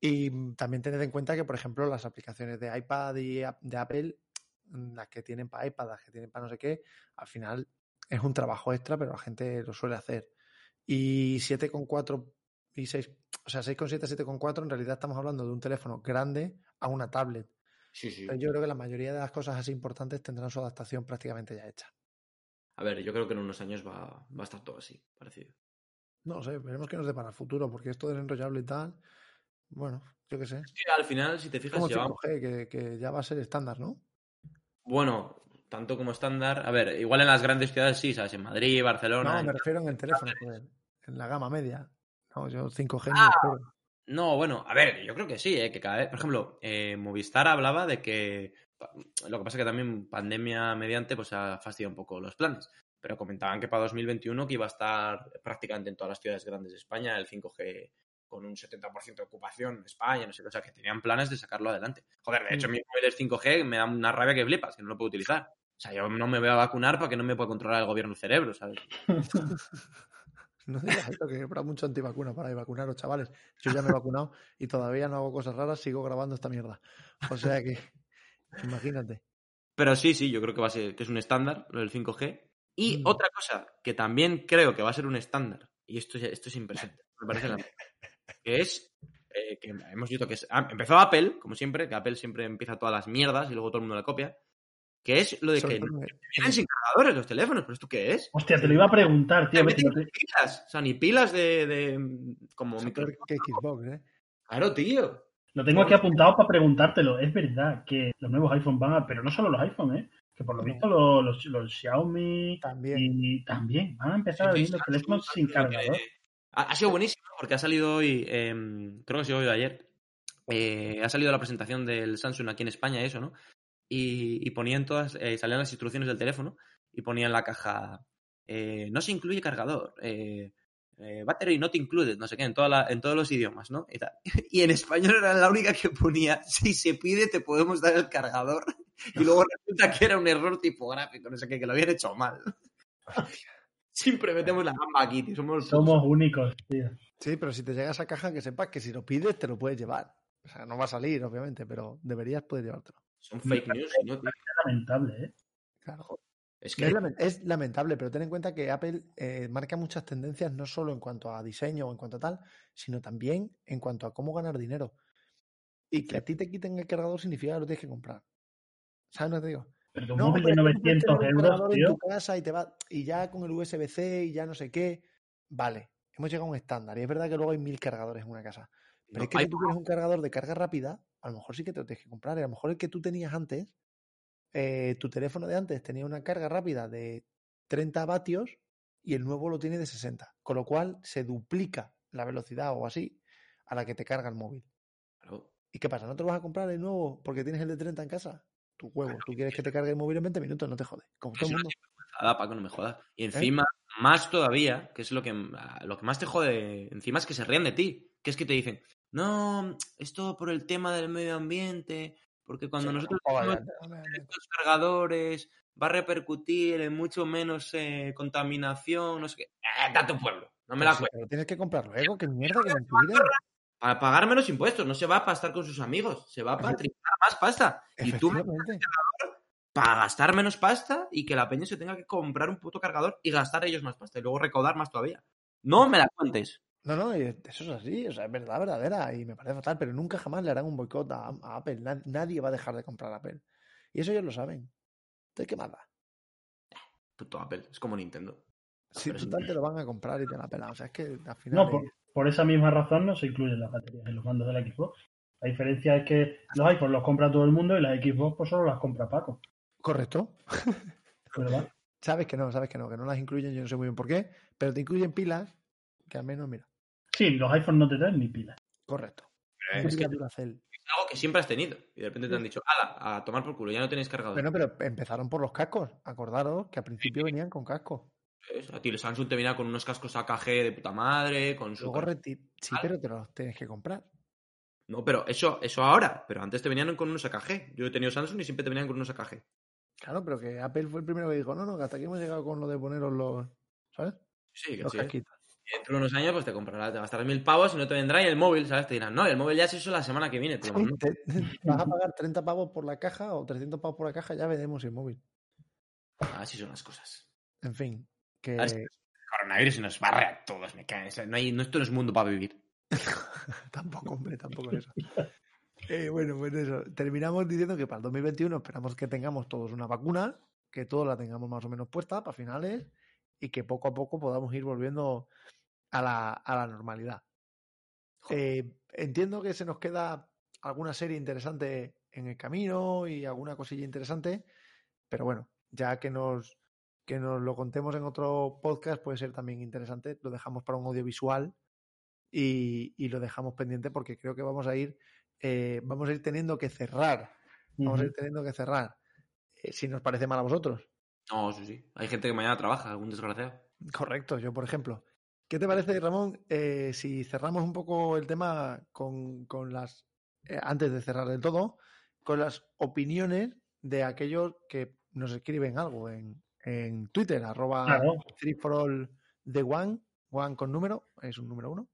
Y también tened en cuenta que, por ejemplo, las aplicaciones de iPad y de Apple, mm, las que tienen para iPad, las que tienen para no sé qué, al final es un trabajo extra, pero la gente lo suele hacer. Y 7,4 y 6, o sea, 6,7, 7,4, en realidad estamos hablando de un teléfono grande a una tablet. Sí, sí. Pero yo creo que la mayoría de las cosas así importantes tendrán su adaptación prácticamente ya hecha. A ver, yo creo que en unos años va, va a estar todo así, parecido. No sé, veremos qué nos depara el futuro, porque esto del enrollable y tal, bueno, yo qué sé. Sí, al final, si te fijas, Como llevamos- 5G, que, que ya va a ser estándar, ¿no? Bueno, tanto como estándar. A ver, igual en las grandes ciudades sí, ¿sabes? En Madrid, Barcelona. No, me refiero en el teléfono, en la gama media. No, yo 5G Ah. espero. No, bueno, a ver, yo creo que sí, ¿eh? que cada vez, por ejemplo, eh, Movistar hablaba de que lo que pasa es que también pandemia mediante pues ha fastidiado un poco los planes, pero comentaban que para 2021 que iba a estar prácticamente en todas las ciudades grandes de España el 5G con un 70% de ocupación en España, no sé qué, o sea, que tenían planes de sacarlo adelante. Joder, de hecho Mm. mi móvil es 5G, me da una rabia que flipas, que no lo puedo utilizar. O sea, yo no me voy a vacunar para que no me pueda controlar el gobierno el cerebro, ¿sabes? No digas esto, que habrá mucho antivacuna para ir vacunaros, chavales. Yo ya me he vacunado y todavía no hago cosas raras, sigo grabando esta mierda. O sea que, imagínate. Pero sí, sí, yo creo que va a ser, que es un estándar, lo del 5G. Y Mm. otra cosa que también creo que va a ser un estándar, y esto, es- esto es impresionante, me parece la que es eh, que hemos visto que es, ah, empezó Apple, como siempre, que Apple siempre empieza todas las mierdas y luego todo el mundo la copia, que es lo de Sobre que vienen sin cargadores los teléfonos, pero ¿esto qué es? Hostia, te lo iba a preguntar, tío. Te- pilas, o sea, ni pilas de, de como micro... que Xbox, ¿eh? Claro, tío. Lo tengo aquí apuntado para preguntártelo. Es verdad que los nuevos iPhone van a. Pero no solo los iPhone, ¿eh? Que por lo visto los, los, los Xiaomi También. y también van a empezar a venir los teléfonos sin cargador. Ha, ha sido buenísimo porque ha salido hoy, eh, creo que ha sido hoy o ayer, eh, ha salido la presentación del Samsung aquí en España, eso, ¿no? Y, y ponían todas, eh, salían las instrucciones del teléfono y ponían en la caja, eh, no se incluye cargador, eh, eh, battery not included, no sé qué, en, toda la- en todos los idiomas, ¿no? Y, tal. y en español era la única que ponía, si se pide te podemos dar el cargador. Y luego resulta que era un error tipográfico, no sé qué, que lo habían hecho mal. Siempre metemos la gamba aquí, tío. Somos, Somos únicos, tío. Sí, pero si te llega esa caja, que sepas que si lo pides, te lo puedes llevar. O sea, no va a salir, obviamente, pero deberías poder llevártelo. Son fake news, ¿no? Es lamentable, ¿eh? Claro. Es que lamentable, pero ten en cuenta que Apple eh, marca muchas tendencias, no solo en cuanto a diseño o en cuanto a tal, sino también en cuanto a cómo ganar dinero. Y que a ti te quiten el cargador significa que lo tienes que comprar. ¿Sabes lo que te digo? Pero tu No, móvil de hombre, es que tú puedes 900 tener un euros, cargador en tío. tu casa y te va y ya con el USB-C y ya no sé qué. Vale, hemos llegado a un estándar. Y es verdad que luego hay mil cargadores en una casa. Pero no, es que hay- si tú quieres un cargador de carga rápida, a lo mejor sí que te lo tienes que comprar. Y a lo mejor el que tú tenías antes, eh, tu teléfono de antes tenía una carga rápida de 30 vatios y el nuevo lo tiene de 60. Con lo cual se duplica la velocidad o así a la que te carga el móvil. Claro. ¿Y qué pasa? ¿No te lo vas a comprar el nuevo porque tienes el de 30 en casa? Tu huevo. Tú quieres que te cargue el móvil en 20 minutos, no te jode. Como todo el mundo. Nada, Paco, no me jodas. ¿Eh? Y encima, más todavía, que es lo que, lo que más te jode, encima es que se ríen de ti. Que es que te dicen, no, esto por el tema del medio ambiente, porque cuando Sí, nosotros estos cargadores va a repercutir en mucho menos eh, contaminación, no sé qué. Eh, da tu pueblo, no me Pero la si cuento. tienes que comprar luego, qué mierda, que mentira. Para pagar menos impuestos, no se va para estar con sus amigos, se va para triplicar más pasta. Y tú para gastar menos pasta y que la peña se tenga que comprar un puto cargador y gastar ellos más pasta y luego recaudar más todavía. No me la cuentes. No, no, eso es así, o sea, es verdad, verdadera, y me parece fatal, pero nunca jamás le harán un boicot a, a Apple. Na- nadie va a dejar de comprar Apple. Y eso ellos lo saben. Entonces, ¿qué más da? Puto Apple, es como Nintendo. Si pero sí. total te lo van a comprar y te la pelan. O sea, es que al final. No, por, por esa misma razón no se incluyen las baterías en los mandos de la Xbox. La diferencia es que los iPhones los compra todo el mundo y las Xbox pues solo las compra Paco. Correcto. ¿Verdad? Sabes que no, sabes que no, que no las incluyen, yo no sé muy bien por qué, pero te incluyen pilas, que al menos, mira. Sí, los iPhones no te traen ni pilas. Correcto. Es Pila que Duracell. es algo que siempre has tenido. Y de repente te han dicho, ala, a tomar por culo, ya no tenéis cargador. Bueno, pero empezaron por los cascos. Acordaros que al principio venían con casco. ¿Ves? A ti el Samsung te venía con unos cascos AKG de puta madre, con su... Luego reti- Sí, pero te los tienes que comprar. No, pero eso, eso ahora. Pero antes te venían con unos AKG. Yo he tenido Samsung y siempre te venían con unos AKG. Claro, pero que Apple fue el primero que dijo, no, no, que hasta aquí hemos llegado con lo de poneros los, ¿sabes? Sí, que Los sí. casquitos. Dentro de unos años pues te comprarás, te gastarás mil pavos y no te vendrá y el móvil, ¿sabes? Te dirán, no, el móvil ya es eso la semana que viene. Te vas a pagar 30 pavos por la caja o 300 pavos por la caja, ya veremos el móvil. así son las cosas. En fin, que es- Coronavirus nos barre a todos, me cae. No hay, no, esto no es mundo para vivir. tampoco, hombre, tampoco es eso. Eh, bueno, pues eso. Terminamos diciendo que para el 2021 esperamos que tengamos todos una vacuna, que todos la tengamos más o menos puesta para finales y que poco a poco podamos ir volviendo a la, a la normalidad. Eh, entiendo que se nos queda alguna serie interesante en el camino y alguna cosilla interesante, pero bueno, ya que nos, que nos lo contemos en otro podcast puede ser también interesante. Lo dejamos para un audiovisual y, y lo dejamos pendiente porque creo que vamos a ir, eh, vamos a ir teniendo que cerrar. Vamos a ir teniendo que cerrar. Eh, si nos parece mal a vosotros. No, sí, sí. Hay gente que mañana trabaja, algún desgraciado. Correcto, yo por ejemplo. ¿Qué te parece, Ramón, eh, si cerramos un poco el tema con, con las, eh, antes de cerrar del todo, con las opiniones de aquellos que nos escriben algo en, en Twitter, arroba Claro. three for all the one, one con número, es un número uno,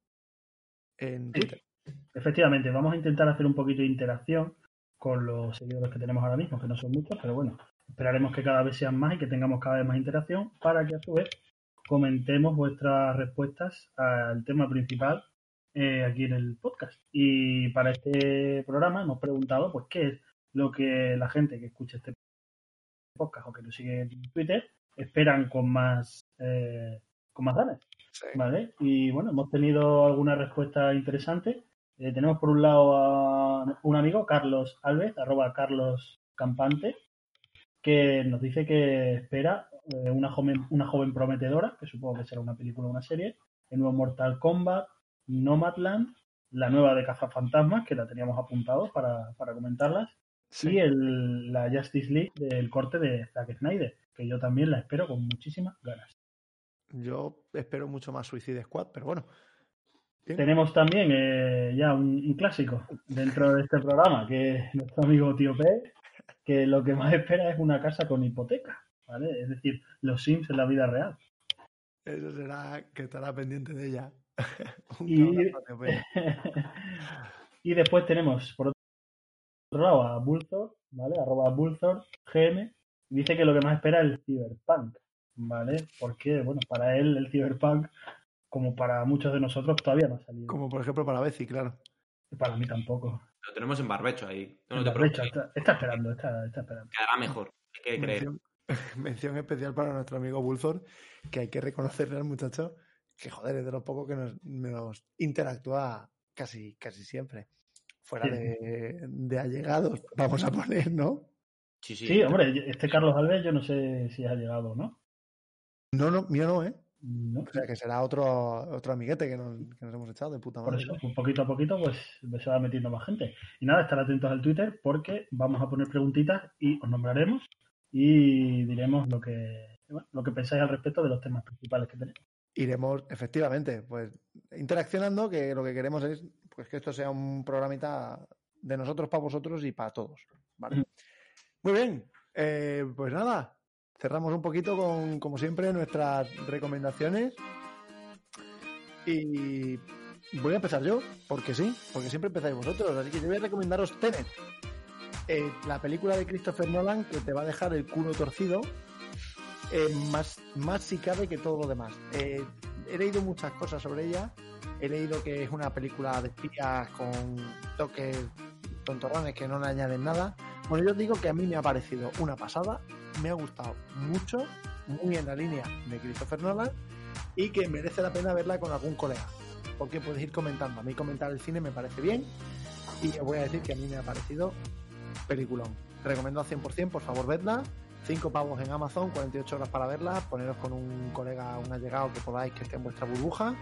en Sí. Twitter. Efectivamente, vamos a intentar hacer un poquito de interacción con los seguidores que tenemos ahora mismo, que no son muchos, pero bueno, esperaremos que cada vez sean más y que tengamos cada vez más interacción para que a su vez comentemos vuestras respuestas al tema principal eh, aquí en el podcast. Y para este programa hemos preguntado, pues, qué es lo que la gente que escucha este podcast o que nos sigue en Twitter esperan con más, eh, con más ganas. ¿Vale? Y bueno, hemos tenido alguna respuesta interesante. Eh, tenemos por un lado a un amigo, Carlos Alves, arroba Carlos Campante, que nos dice que espera eh, una, joven, una joven prometedora, que supongo que será una película o una serie, el nuevo Mortal Kombat, Nomadland, la nueva de Cazafantasmas, que la teníamos apuntado para, para comentarlas, Sí. y el, la Justice League del corte de Zack Snyder, que yo también la espero con muchísimas ganas. Yo espero mucho más Suicide Squad, pero bueno. Bien. Tenemos también eh, ya un, un clásico dentro de este programa, que es nuestro amigo Tío P, que lo que más espera es una casa con hipoteca, ¿vale? Es decir, los Sims en la vida real. Eso será que estará pendiente de ella. Y- abrazo, tío P. y después tenemos, por otro lado, a Bulthor, ¿vale? Arroba Bulthor GM. y Dice que lo que más espera es el Cyberpunk, ¿vale? Porque, bueno, para él el Cyberpunk, como para muchos de nosotros, todavía no ha salido. Como por ejemplo para Betsy, claro. Y para mí tampoco. Lo tenemos en barbecho ahí. No te preocupes. está, está esperando, está, está esperando. Quedará mejor. Hay que creer. Mención, especial para nuestro amigo Bulthor, que hay que reconocerle al muchacho que, joder, es de los pocos que nos, nos interactúa casi, casi siempre. Fuera Sí. de, de allegados, vamos a poner, ¿no? Sí, sí. Sí, hombre, este Carlos Alves yo no sé si ha llegado o no. No, no, mío no, ¿eh? No, O sea, que será otro, otro amiguete que nos, que nos hemos echado de puta por madre. eso, pues poquito a poquito, pues se va metiendo más gente. Y nada, estar atentos al Twitter porque vamos a poner preguntitas y os nombraremos y diremos lo que, bueno, lo que pensáis al respecto de los temas principales que tenemos. Iremos, efectivamente, pues interaccionando, que lo que queremos es pues que esto sea un programita de nosotros para vosotros y para todos. ¿vale? Mm. Muy bien, eh, pues nada, cerramos un poquito con, como siempre, nuestras recomendaciones. Y voy a empezar yo, porque sí, porque siempre empezáis vosotros. Así que yo voy a recomendaros Tenet, eh, la película de Christopher Nolan que te va a dejar el culo torcido eh, más, más si cabe que todo lo demás. Eh, he leído muchas cosas sobre ella. He leído que es una película de espías con toques tontorrones que no le añaden nada. Bueno, yo digo que a mí me ha parecido una pasada, me ha gustado mucho, muy en la línea de Christopher Nolan y que merece la pena verla con algún colega. Porque puedes ir comentando. A mí comentar el cine me parece bien y os voy a decir que a mí me ha parecido peliculón. Recomiendo al 100%, por favor, vedla. 5 pavos en Amazon, 48 horas para verla, poneros con un colega, un allegado que podáis que esté en vuestra burbuja,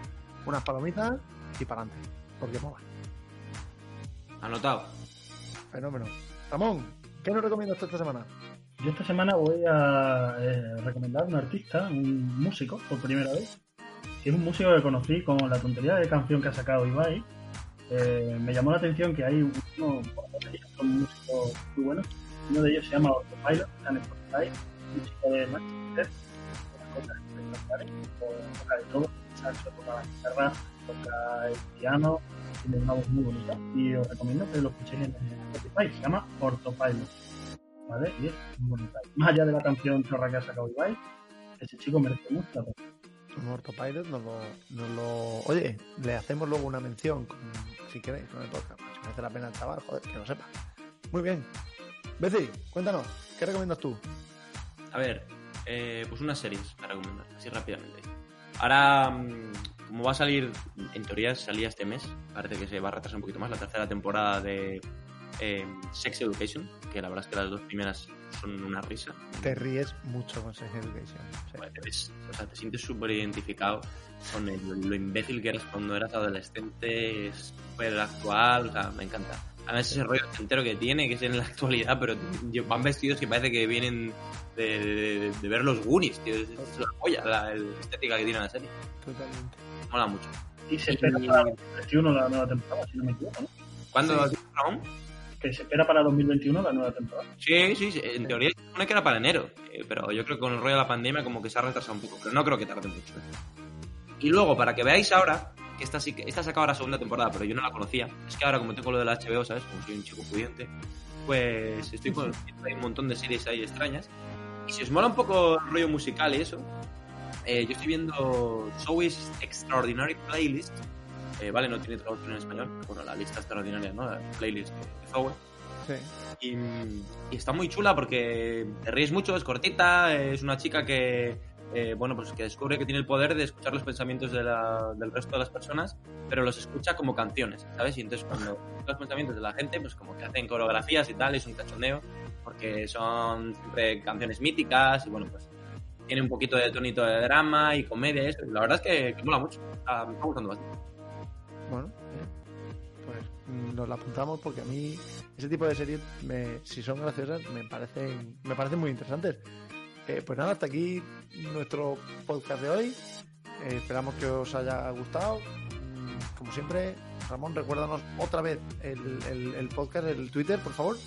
unas palomitas y para adelante, porque mola. Anotado. Fenómeno. Ramón, ¿qué nos recomiendas tú esta semana? Yo esta semana voy a eh, recomendar un artista, un músico, por primera vez. Que es un músico que conocí con la tontería de canción que ha sacado Ibai. Eh, me llamó la atención que hay uno, bueno, son músicos muy buenos. Uno de ellos se llama Autopilot, está en Spotify, un chico de Manchester, cosas espectaculares, toca de todo, saxo, toca la guitarra, toca el piano, tiene una voz muy bonita. Y os recomiendo que lo escuchéis en Spotify, se llama Autopilot. ¿vale? Y es muy bonita. Más allá de la canción chorra que ha sacado Ibai, ese chico merece mucho la pena. Un Ortopilot nos lo, nos lo... Oye, le hacemos luego una mención, si queréis, con el podcast. Si merece la pena el chaval, joder, que lo sepa. Muy bien. Beci, cuéntanos, ¿qué recomiendas tú? A ver, eh, pues unas series para recomendar, así rápidamente. Ahora, mm, como va a salir, en teoría salía este mes, parece que se va a retrasar un poquito más, la tercera temporada de eh, Sex Education, que la verdad es que las dos primeras son una risa. Te ríes mucho con Sex Education. sí. Joder, eres- o sea, te sientes súper identificado con el- lo imbécil que eras cuando eras adolescente, es súper actual, o sea, me encanta. Además ese rollo entero que tiene, que es en la actualidad, pero tío, van vestidos que parece que vienen de, de- de ver los Goonies, tío, es, es la polla, la, la estética que tiene la serie. Totalmente. Mola mucho. Y se espera Y- para 2021 la nueva temporada, si no me equivoco, ¿no? ¿Cuándo Sí. Que se espera para 2021 la nueva temporada. Sí, sí, sí, en teoría se supone que era para enero, eh, pero yo creo que con el rollo de la pandemia como que se ha retrasado un poco, pero no creo que tarde mucho. Y luego, para que veáis ahora, que esta sí que esta ha sacado ahora segunda temporada, pero yo no la conocía, es que ahora como tengo lo de la HBO, ¿sabes? Como soy un chico pudiente, pues estoy con hay un montón de series ahí extrañas. Y si os mola un poco el rollo musical y eso, eh, yo estoy viendo Show's Extraordinary Playlist, eh, vale, no tiene traducción en español, bueno, la lista extraordinaria, ¿no? La playlist de Zoe. Sí. Y, y está muy chula porque te ríes mucho, es cortita, es una chica que, eh, bueno, pues que descubre que tiene el poder de escuchar los pensamientos de la- del resto de las personas, pero los escucha como canciones, ¿sabes? Y entonces cuando los pensamientos de la gente, pues como que hacen coreografías y tal, es un cachondeo, porque son siempre canciones míticas y bueno, pues tiene un poquito de tonito de drama y comedia y eso. La verdad es que, que mola mucho. Está- me está gustando bastante. Bueno, eh, pues nos la apuntamos porque a mí ese tipo de series, me- si son graciosas, me parecen, me parecen muy interesantes. Eh, pues nada, hasta aquí nuestro podcast de hoy. Eh, esperamos que os haya gustado. Mm, Como siempre, Ramón, recuérdanos otra vez el, el- podcast, el Twitter, por favor.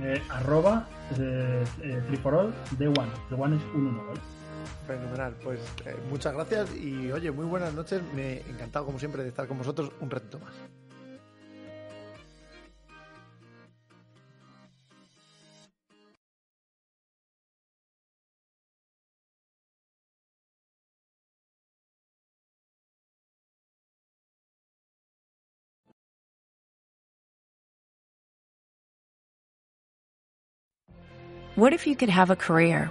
Eh, arroba eh, eh, for de one. The one es un uno, ¿vale? Fenomenal, pues eh, muchas gracias y oye, muy buenas noches. Me he encantado como siempre de estar con vosotros un ratito más. What if you could have a career